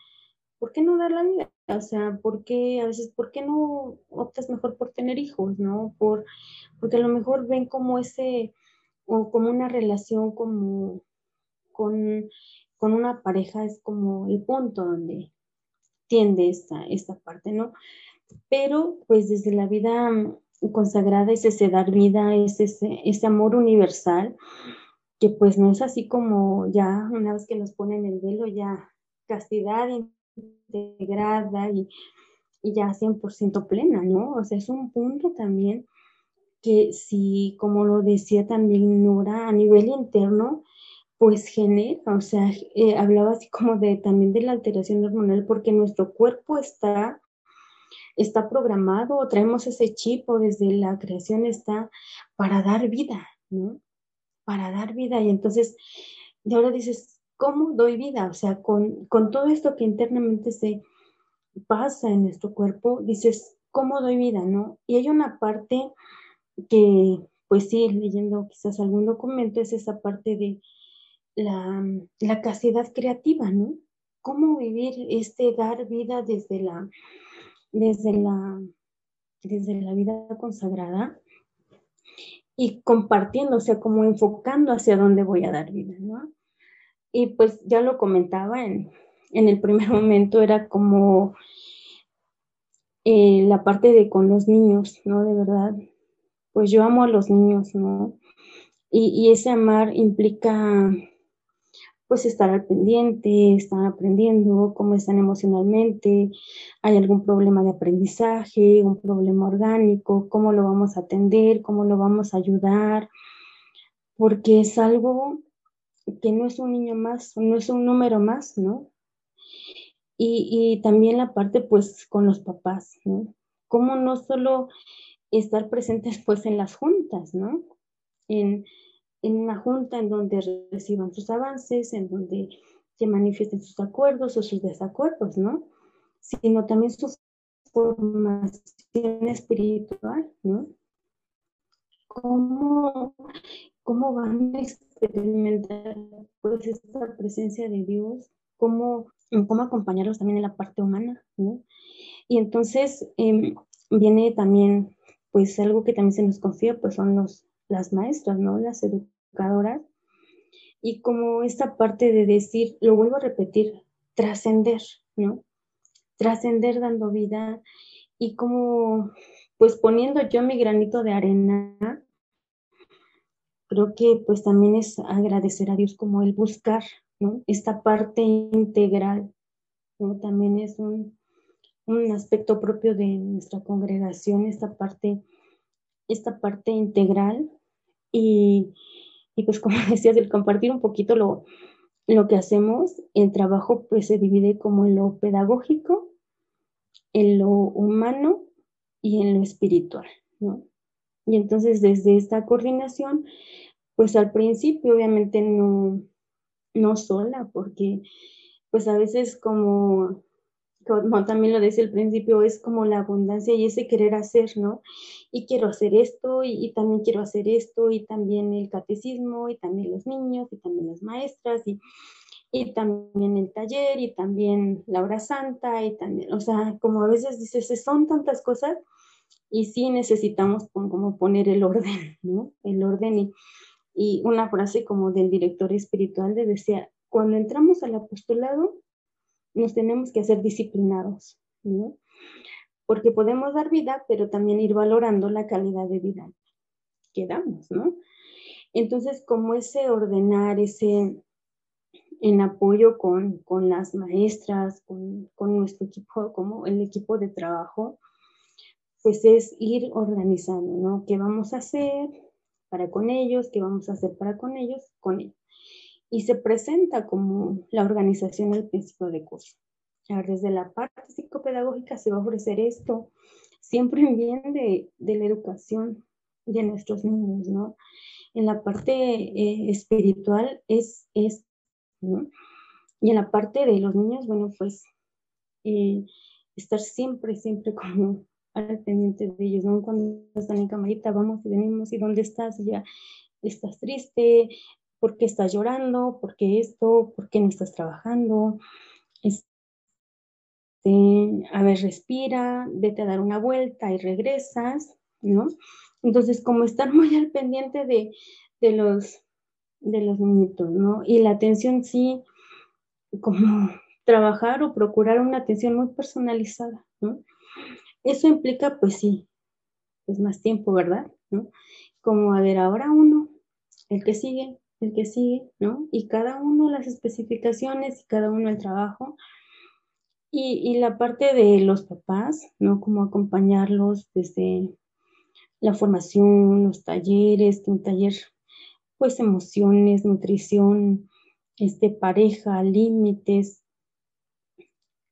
¿por qué no dar la vida? O sea, ¿por qué a veces, ¿por qué no optas mejor por tener hijos, ¿no? Por, porque a lo mejor ven como ese, o como una relación como con, con una pareja es como el punto donde tiende esta, esta parte, ¿no? Pero pues desde la vida consagrada es ese dar vida, es ese, ese amor universal, que pues no es así como ya una vez que nos ponen el velo, ya castidad integrada y, y ya 100% plena, ¿no? O sea, es un punto también que si, como lo decía también Nora, a nivel interno, pues genera, o sea, eh, hablaba así como de también de la alteración hormonal porque nuestro cuerpo está, está programado, traemos ese chip o desde la creación está para dar vida, ¿no? Para dar vida. Y entonces, de ahora dices, ¿cómo doy vida? O sea, con, con todo esto que internamente se pasa en nuestro cuerpo, dices, ¿cómo doy vida? ¿No? Y hay una parte que, pues sí, leyendo quizás algún documento, es esa parte de la, la castidad creativa, ¿no? Cómo vivir este dar vida desde la, desde la, desde la vida consagrada. y compartiendo, o sea, como enfocando hacia dónde voy a dar vida, ¿no? Y pues ya lo comentaba en, en el primer momento, era como eh, la parte de con los niños, ¿no? De verdad, pues yo amo a los niños, ¿no? Y ese amar implica pues estar al pendiente, estar aprendiendo cómo están emocionalmente, hay algún problema de aprendizaje, un problema orgánico, cómo lo vamos a atender, cómo lo vamos a ayudar, porque es algo que no es un niño más, no es un número más, ¿no? Y, y también la parte pues con los papás, ¿no? Cómo no solo estar presentes pues en las juntas, ¿no? En, en una junta en donde reciban sus avances, en donde se manifiesten sus acuerdos o sus desacuerdos, ¿no? Sino también su formación espiritual, ¿no? ¿Cómo, cómo van a experimentar pues esta presencia de Dios? ¿Cómo, cómo acompañarlos también en la parte humana, ¿no? Y entonces em, viene también, pues algo que también se nos confía, pues son los las maestras, ¿no? Las educadoras. Y como esta parte de decir, lo vuelvo a repetir, trascender, ¿no? Trascender dando vida y como, pues poniendo yo mi granito de arena, creo que pues también es agradecer a Dios como el buscar, ¿no? Esta parte integral, ¿no? También es un, un aspecto propio de nuestra congregación, esta parte, esta parte integral y, pues como decías, el compartir un poquito lo, lo que hacemos, el trabajo pues se divide como en lo pedagógico, en lo humano y en lo espiritual, ¿no? Y entonces desde esta coordinación, pues al principio obviamente no, no sola, porque pues a veces como como también lo decía al principio, es como la abundancia y ese querer hacer, ¿no? Y quiero hacer esto, y, también quiero hacer esto, y también el catecismo, y también los niños, y también las maestras, y, y también el taller, y también la hora santa, y también, o sea, como a veces dices, son tantas cosas, y sí necesitamos como poner el orden, ¿no? El orden y, y una frase como del director espiritual de decía, cuando entramos al apostolado, nos tenemos que hacer disciplinados, ¿no? Porque podemos dar vida, pero también ir valorando la calidad de vida que damos, ¿no? Entonces, como ese ordenar, ese en apoyo con, con las maestras, con, con, nuestro equipo, como el equipo de trabajo, pues es ir organizando, ¿no? ¿Qué vamos a hacer para con ellos? ¿Qué vamos a hacer para con ellos? Con ellos y se presenta como la organización del principio de curso. desde la parte psicopedagógica se va a ofrecer esto, siempre en bien de, la educación de nuestros niños, ¿no? En la parte eh, espiritual es, es, ¿no? Y en la parte de los niños, bueno, pues eh, estar siempre, siempre como al pendiente de ellos, ¿no? Cuando están en camarita, vamos y venimos, ¿y dónde estás? Y ya estás triste, ¿por qué estás llorando? ¿Por qué esto? ¿Por qué no estás trabajando? Este, a ver, respira, vete a dar una vuelta y regresas, ¿no? Entonces, como estar muy al pendiente de, los, de los niñitos, ¿no? Y la atención sí, como trabajar o procurar una atención muy personalizada, ¿no? Eso implica, pues sí, pues más tiempo, ¿verdad? ¿No? Como, a ver, ahora uno, el que sigue, el que sigue, ¿no? Y cada uno las especificaciones y cada uno el trabajo. Y, la parte de los papás, ¿no? Como acompañarlos desde la formación, los talleres, un taller, pues emociones, nutrición, este, pareja, límites.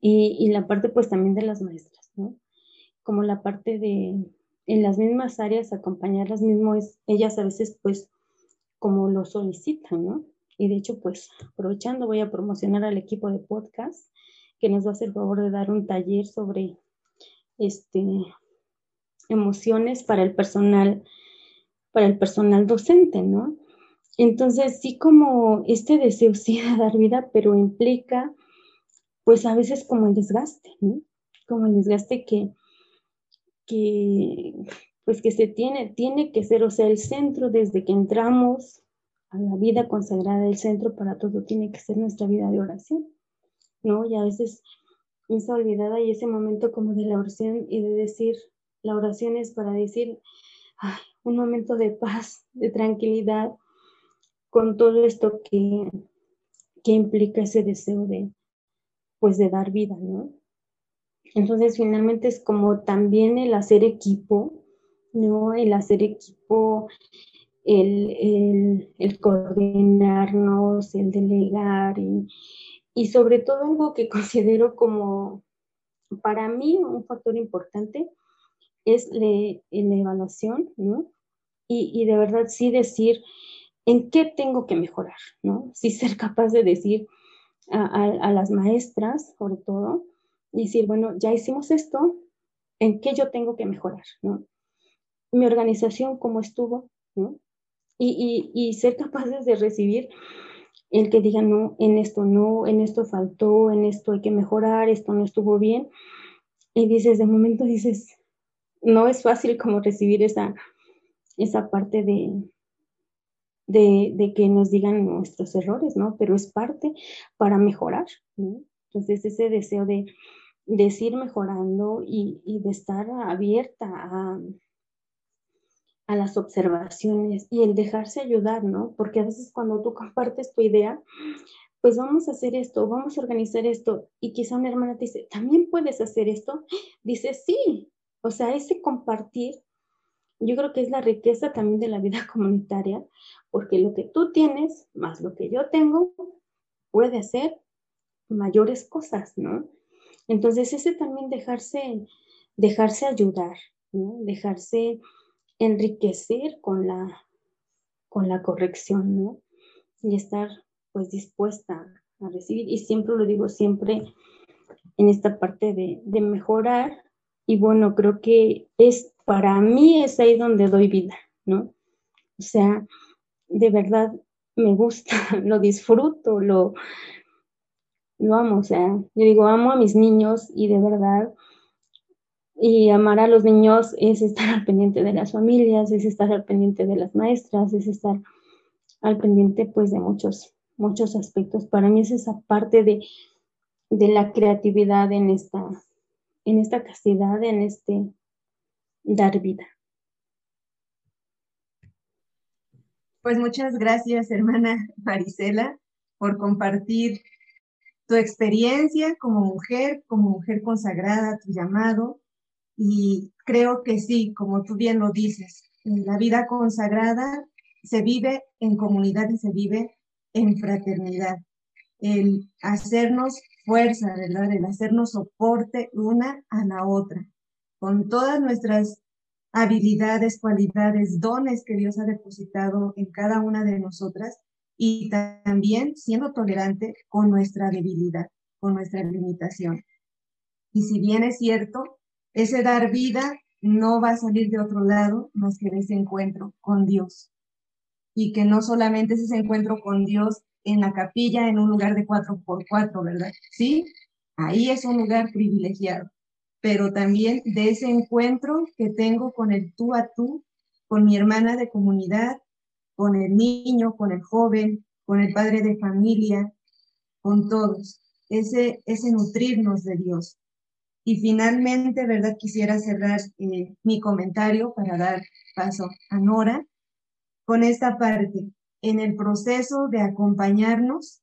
Y, y la parte pues también de las maestras, ¿no? Como la parte de, en las mismas áreas, acompañarlas mismo es, ellas a veces pues como lo solicitan, ¿no? Y de hecho, pues aprovechando, voy a promocionar al equipo de podcast que nos va a hacer el favor de dar un taller sobre este, emociones para el personal, para el personal docente, ¿no? Entonces, sí como este deseo sí de dar vida, pero implica, pues a veces como el desgaste, ¿no? Como el desgaste que, que pues que se tiene, tiene que ser, o sea, el centro desde que entramos a la vida consagrada, el centro para todo tiene que ser nuestra vida de oración, ¿no? Y a veces esa olvidada y ese momento como de la oración y de decir, la oración es para decir, un momento de paz, de tranquilidad, con todo esto que, que implica ese deseo de, pues, de dar vida, ¿no? Entonces, finalmente es como también el hacer equipo, ¿no? El hacer equipo, el, coordinarnos, el delegar y, sobre todo algo que considero como, para mí, un factor importante es la evaluación, ¿no? Y, de verdad sí decir en qué tengo que mejorar, ¿no? Sí ser capaz de decir a, a las maestras, sobre todo, decir, bueno, ya hicimos esto, ¿en qué yo tengo que mejorar, ¿no? Mi organización cómo estuvo. Y, y, y, ser capaces de recibir el que diga, no, en esto no, en esto faltó, en esto hay que mejorar, esto no estuvo bien. Y dices, de momento dices, no es fácil como recibir esa, esa parte de, de, de, que nos digan nuestros errores, ¿no? Pero es parte para mejorar, ¿no? Entonces, ese deseo de, de ir mejorando y, y de estar abierta a, a las observaciones y el dejarse ayudar, ¿no? Porque a veces cuando tú compartes tu idea, pues vamos a hacer esto, vamos a organizar esto, y quizá una hermana te dice, ¿también puedes hacer esto? Dice, sí, o sea, ese compartir, yo creo que es la riqueza también de la vida comunitaria, porque lo que tú tienes más lo que yo tengo puede hacer mayores cosas, ¿no? Entonces, ese también dejarse, dejarse ayudar, ¿no? Dejarse enriquecer con la, con la corrección, ¿no? Y estar pues dispuesta a recibir. Y siempre lo digo, siempre en esta parte de, de mejorar. Y bueno, creo que es, para mí es ahí donde doy vida, ¿no? O sea, de verdad me gusta, lo disfruto, lo, lo amo, o sea, yo digo, amo a mis niños y de verdad y amar a los niños es estar al pendiente de las familias, es estar al pendiente de las maestras, es estar al pendiente pues de muchos, muchos aspectos. Para mí es esa parte de, de la creatividad en esta, en esta castidad, en este dar vida. Pues muchas gracias, hermana Marisela, por compartir tu experiencia como mujer, como mujer consagrada, tu llamado, y creo que sí, como tú bien lo dices, la vida consagrada se vive en comunidad y se vive en fraternidad. El hacernos fuerza, ¿verdad? El hacernos soporte una a la otra, con todas nuestras habilidades, cualidades, dones que Dios ha depositado en cada una de nosotras y también siendo tolerante con nuestra debilidad, con nuestra limitación. Y si bien es cierto, ese dar vida no va a salir de otro lado más que de ese encuentro con Dios. Y que no solamente es ese encuentro con Dios en la capilla, en un lugar de cuatro por cuatro, ¿verdad? Sí, ahí es un lugar privilegiado, pero también de ese encuentro que tengo con el tú a tú, con mi hermana de comunidad, con el niño, con el joven, con el padre de familia, con todos. Ese, ese nutrirnos de Dios. Y finalmente, ¿verdad? Quisiera cerrar eh, mi comentario para dar paso a Nora con esta parte. En el proceso de acompañarnos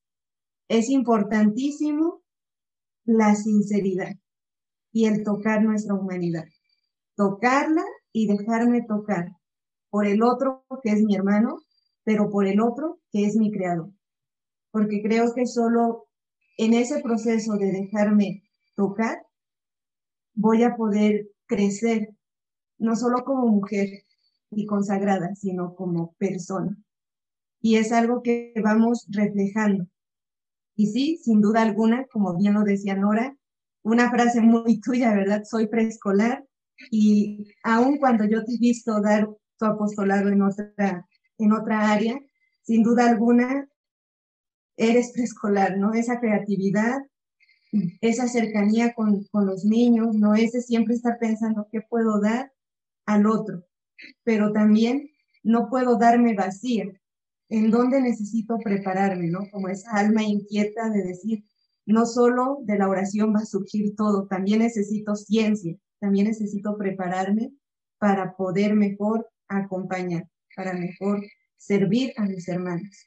es importantísimo la sinceridad y el tocar nuestra humanidad. Tocarla y dejarme tocar por el otro que es mi hermano, pero por el otro que es mi creador. Porque creo que solo en ese proceso de dejarme tocar voy a poder crecer, no solo como mujer y consagrada, sino como persona. Y es algo que vamos reflejando. Y sí, sin duda alguna, como bien lo decía Nora, una frase muy tuya, ¿verdad? Soy preescolar y aun cuando yo te he visto dar tu apostolado en otra, en otra área, sin duda alguna, eres preescolar, ¿no? Esa creatividad, esa cercanía con, con los niños, ¿no? Ese siempre estar pensando qué puedo dar al otro, pero también no puedo darme vacía. ¿En dónde necesito prepararme, no? Como esa alma inquieta de decir, no solo de la oración va a surgir todo, también necesito ciencia, también necesito prepararme para poder mejor acompañar, para mejor servir a mis hermanos.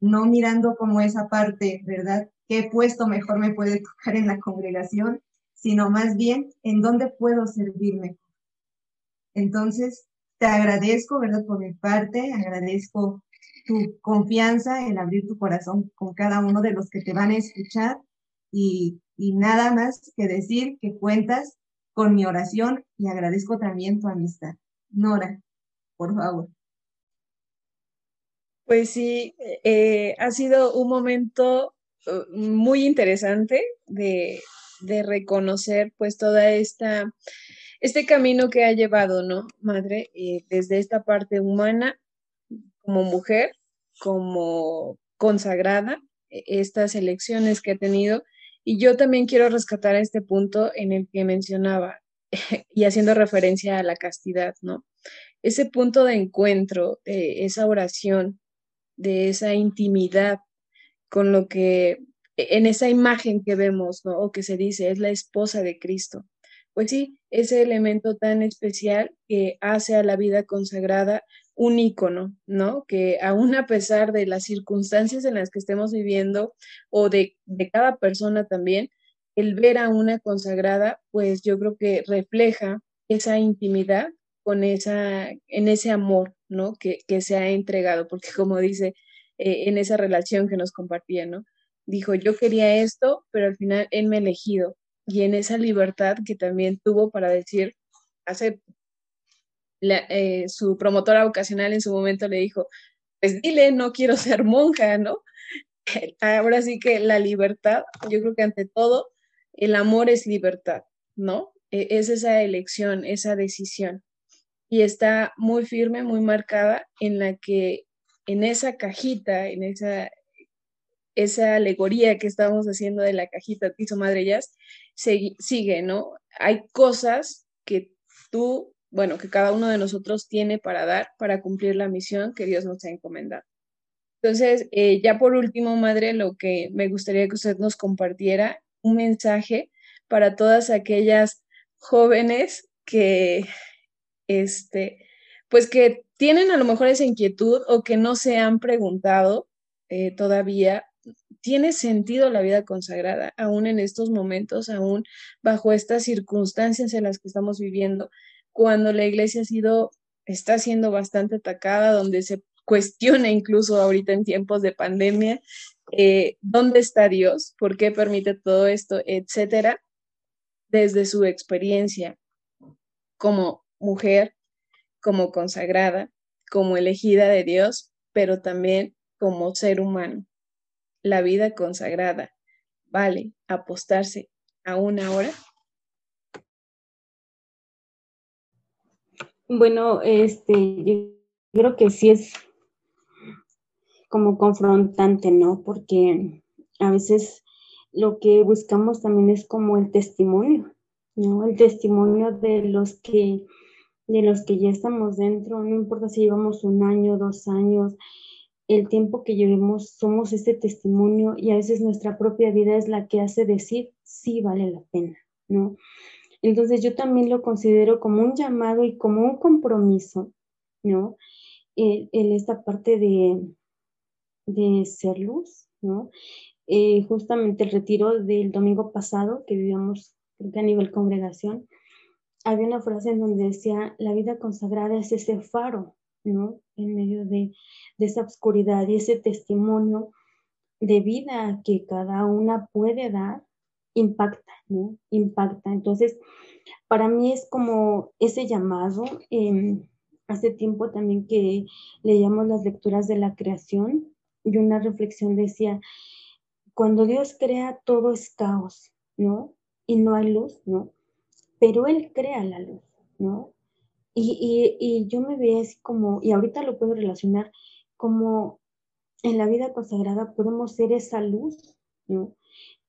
No mirando como esa parte, ¿verdad? ¿Qué puesto mejor me puede tocar en la congregación? Sino más bien en dónde puedo servirme. Entonces, te agradezco, ¿verdad? Por mi parte, agradezco tu confianza en abrir tu corazón con cada uno de los que te van a escuchar y, y nada más que decir que cuentas con mi oración y agradezco también tu amistad. Nora, por favor. Pues sí, eh, ha sido un momento muy interesante de, de reconocer pues toda esta este camino que ha llevado, ¿no, madre? Eh, desde esta parte humana, como mujer, como consagrada, e, estas elecciones que ha tenido. Y yo también quiero rescatar este punto en el que mencionaba, y haciendo referencia a la castidad, ¿no? Ese punto de encuentro, de esa oración, de esa intimidad con lo que e, en esa imagen que vemos, ¿no? O que se dice, es la esposa de Cristo pues sí, ese elemento tan especial que hace a la vida consagrada un ícono, ¿no? Que aún a pesar de las circunstancias en las que estemos viviendo o de, de cada persona también, el ver a una consagrada, pues yo creo que refleja esa intimidad con esa, en ese amor, ¿no? Que, que se ha entregado, porque como dice eh, en esa relación que nos compartía, ¿no? Dijo, yo quería esto, pero al final él me ha elegido y en esa libertad que también tuvo para decir, hace eh, su promotora vocacional en su momento le dijo, pues dile, no quiero ser monja, ¿no? Ahora sí que la libertad, yo creo que ante todo, el amor es libertad, ¿no? E, es esa elección, esa decisión. Y está muy firme, muy marcada en la que en esa cajita, en esa, esa alegoría que estábamos haciendo de la cajita Tizo Madre Jazz, sigue, ¿no? Hay cosas que tú, bueno, que cada uno de nosotros tiene para dar, para cumplir la misión que Dios nos ha encomendado. Entonces, eh, ya por último, Madre, lo que me gustaría que usted nos compartiera, un mensaje para todas aquellas jóvenes que, este, pues que tienen a lo mejor esa inquietud o que no se han preguntado eh, todavía tiene sentido la vida consagrada, aún en estos momentos, aún bajo estas circunstancias en las que estamos viviendo, cuando la iglesia ha sido, está siendo bastante atacada, donde se cuestiona incluso ahorita en tiempos de pandemia, eh, ¿dónde está Dios? ¿Por qué permite todo esto? Etcétera, desde su experiencia como mujer, como consagrada, como elegida de Dios, pero también como ser humano la vida consagrada vale apostarse a una hora? Bueno, este, yo creo que sí es como confrontante, ¿no? Porque a veces lo que buscamos también es como el testimonio, ¿no? El testimonio de los que de los que ya estamos dentro, no importa si llevamos un año, dos años, el tiempo que llevemos somos ese testimonio y a veces nuestra propia vida es la que hace decir sí vale la pena, ¿no? Entonces yo también lo considero como un llamado y como un compromiso, ¿no? En, esta parte de, de ser luz, ¿no? Eh, justamente el retiro del domingo pasado que vivíamos, creo que a nivel congregación, había una frase en donde decía, la vida consagrada es ese faro, ¿no? En medio de, esa oscuridad y ese testimonio de vida que cada una puede dar, impacta, ¿no? Impacta. Entonces, para mí es como ese llamado. Em, hace tiempo también que leíamos las lecturas de la creación y una reflexión decía, cuando Dios crea todo es caos, ¿no? Y no hay luz, ¿no? Pero Él crea la luz, ¿no? Y, yo me veía así como, y ahorita lo puedo relacionar como en la vida consagrada podemos ser esa luz, ¿no?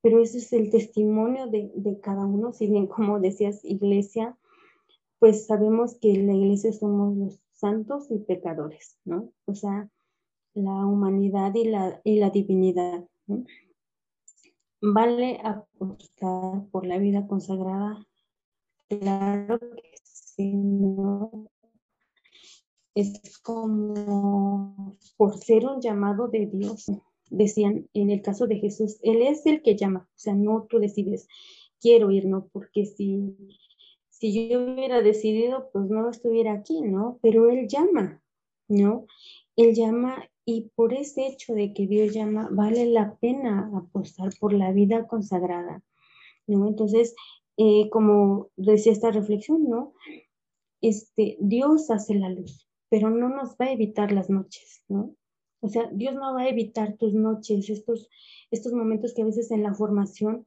Pero ese es el testimonio de, cada uno, si bien como decías, iglesia, pues sabemos que en la iglesia somos los santos y pecadores, ¿no? O sea, la humanidad y la, y la divinidad. ¿no? ¿Vale apostar por la vida consagrada? Claro que sí, ¿no? Es como por ser un llamado de Dios. Decían en el caso de Jesús, Él es el que llama, o sea, no tú decides, quiero ir, ¿no? Porque si si yo hubiera decidido, pues no estuviera aquí, ¿no? Pero Él llama, ¿no? Él llama y por ese hecho de que Dios llama, vale la pena apostar por la vida consagrada, ¿no? Entonces, eh, como decía esta reflexión, ¿no? Este, Dios hace la luz, pero no nos va a evitar las noches, ¿no? O sea, Dios no va a evitar tus noches, estos, estos momentos que a veces en la formación,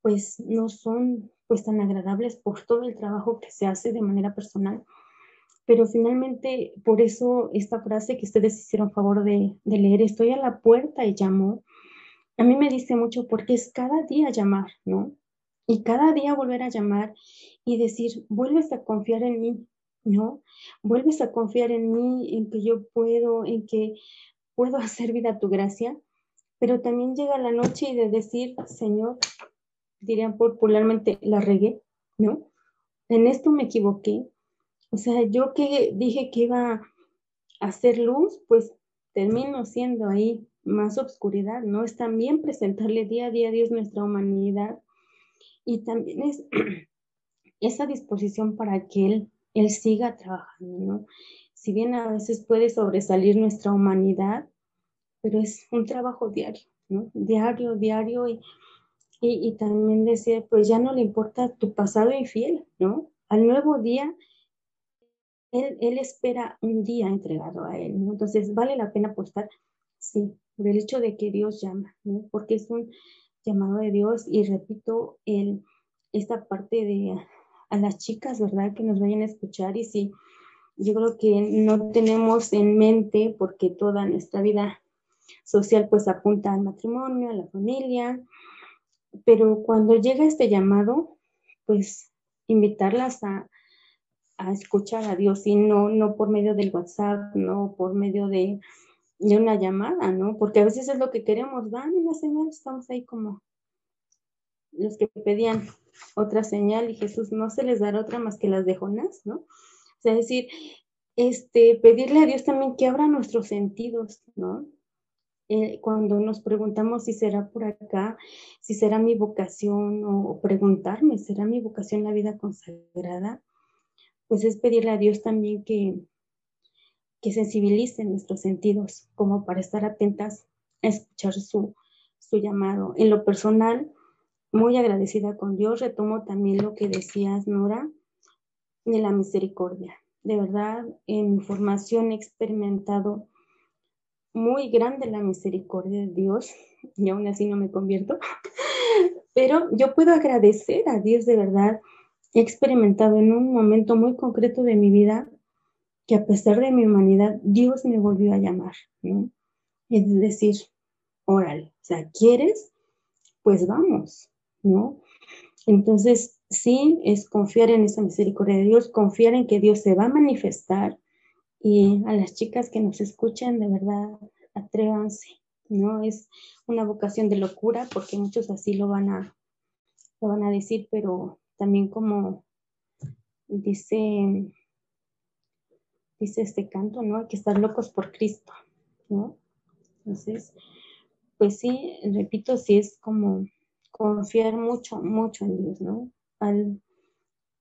pues no son pues tan agradables por todo el trabajo que se hace de manera personal. Pero finalmente, por eso esta frase que ustedes hicieron favor de, de leer, estoy a la puerta y llamo, a mí me dice mucho porque es cada día llamar, ¿no? Y cada día volver a llamar y decir, vuelves a confiar en mí, ¿no? Vuelves a confiar en mí, en que yo puedo, en que puedo hacer vida a tu gracia, pero también llega la noche y de decir, Señor, dirían popularmente, la regué, ¿no? En esto me equivoqué. O sea, yo que dije que iba a hacer luz, pues termino siendo ahí más obscuridad, ¿no? Es también presentarle día a día a Dios nuestra humanidad y también es esa disposición para que Él, Él siga trabajando, ¿no? Si bien a veces puede sobresalir nuestra humanidad, pero es un trabajo diario, ¿no? Diario, diario y y, también decir, pues ya no le importa tu pasado infiel, ¿no? Al nuevo día, él, él espera un día entregado a él, ¿no? Entonces, ¿vale la pena apostar? Sí, por el hecho de que Dios llama, ¿no? Porque es un llamado de Dios y repito, el, esta parte de a las chicas, ¿verdad? Que nos vayan a escuchar y sí, yo creo que no tenemos en mente porque toda nuestra vida social pues apunta al matrimonio, a la familia, pero cuando llega este llamado, pues invitarlas a, escuchar a Dios y no, no por medio del WhatsApp, no por medio de, una llamada, ¿no? Porque a veces es lo que queremos, dan una señal, estamos ahí como los que pedían otra señal y Jesús no se les dará otra más que las de Jonás, ¿no? O sea, es decir, este, pedirle a Dios también que abra nuestros sentidos, ¿no? Eh, cuando nos preguntamos si será por acá, si será mi vocación o, preguntarme, ¿será mi vocación la vida consagrada? Pues es pedirle a Dios también que, que sensibilice nuestros sentidos, como para estar atentas a escuchar su, su llamado. En lo personal, muy agradecida con Dios, retomo también lo que decías, Nora, de la misericordia. De verdad, en mi formación he experimentado muy grande la misericordia de Dios y aún así no me convierto, pero yo puedo agradecer a Dios de verdad. He experimentado en un momento muy concreto de mi vida que a pesar de mi humanidad, Dios me volvió a llamar, ¿no? Es decir, órale, o sea, ¿quieres? Pues vamos, ¿no? Entonces, sí, es confiar en esa misericordia de Dios, confiar en que Dios se va a manifestar, y a las chicas que nos escuchan, de verdad, atrévanse, ¿no? Es una vocación de locura porque muchos así lo van a, lo van a decir, pero también como dice, dice este canto, ¿no? Hay que estar locos por Cristo, ¿no? Entonces, pues sí, repito, sí es como confiar mucho, mucho en Dios, ¿no? Al,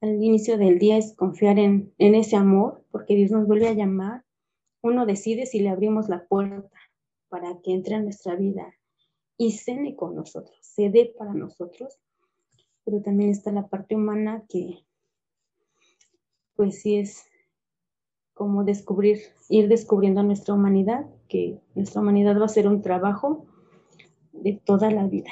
inicio del día es confiar en, ese amor, porque Dios nos vuelve a llamar. Uno decide si le abrimos la puerta para que entre en nuestra vida y cene con nosotros, se dé para nosotros. Pero también está la parte humana que, pues sí es como descubrir, ir descubriendo nuestra humanidad, que nuestra humanidad va a ser un trabajo de toda la vida.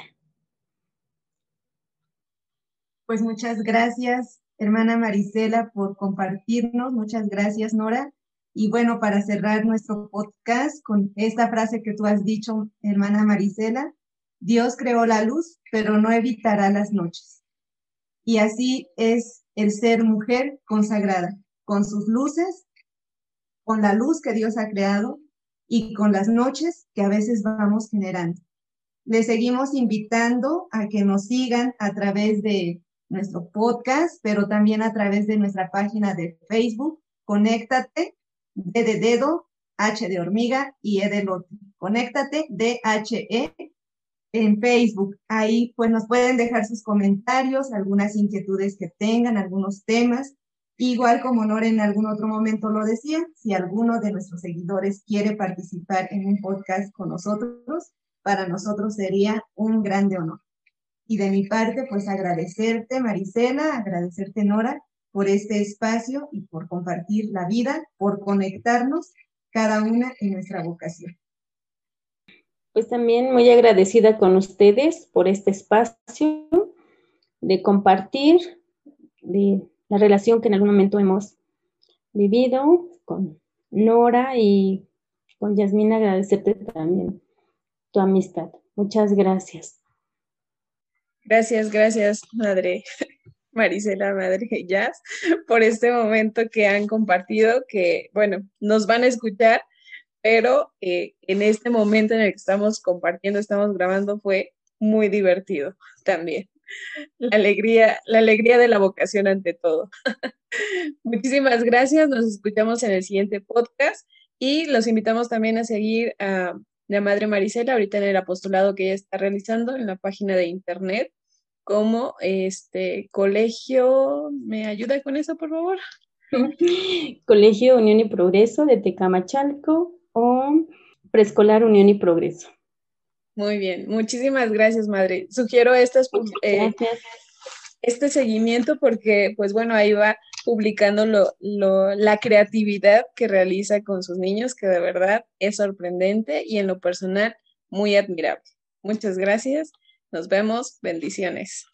Pues muchas gracias, hermana Marisela, por compartirnos. Muchas gracias, Nora. Y bueno, para cerrar nuestro podcast con esta frase que tú has dicho, hermana Marisela, Dios creó la luz, pero no evitará las noches. Y así es el ser mujer consagrada, con sus luces, con la luz que Dios ha creado y con las noches que a veces vamos generando. Les seguimos invitando a que nos sigan a través de nuestro podcast, pero también a través de nuestra página de Facebook, Conéctate, D de dedo, H de hormiga y E de lote. Conéctate, D-H-E, en Facebook. Ahí pues nos pueden dejar sus comentarios, algunas inquietudes que tengan, algunos temas. Igual como Nora en algún otro momento lo decía, si alguno de nuestros seguidores quiere participar en un podcast con nosotros, para nosotros sería un grande honor. Y de mi parte, pues agradecerte, Marisela, agradecerte, Nora, por este espacio y por compartir la vida, por conectarnos cada una en nuestra vocación. Pues también muy agradecida con ustedes por este espacio de compartir de la relación que en algún momento hemos vivido con Nora y con Yasmina, agradecerte también tu amistad. Muchas gracias. Gracias, gracias, madre Marisela, madre Jazz, por este momento que han compartido, que, bueno, nos van a escuchar pero eh, en este momento en el que estamos compartiendo, estamos grabando, fue muy divertido también. La alegría, la alegría de la vocación ante todo. Muchísimas gracias, nos escuchamos en el siguiente podcast y los invitamos también a seguir a la Madre Marisela ahorita en el apostolado que ella está realizando en la página de internet como este colegio, ¿me ayuda con eso, por favor? Colegio Unión y Progreso de Tecamachalco, o Preescolar Unión y Progreso. Muy bien, muchísimas gracias, madre. Sugiero estas, eh, este seguimiento porque, pues bueno, ahí va publicando lo, la creatividad que realiza con sus niños, que de verdad es sorprendente y en lo personal muy admirable. Muchas gracias, nos vemos, bendiciones.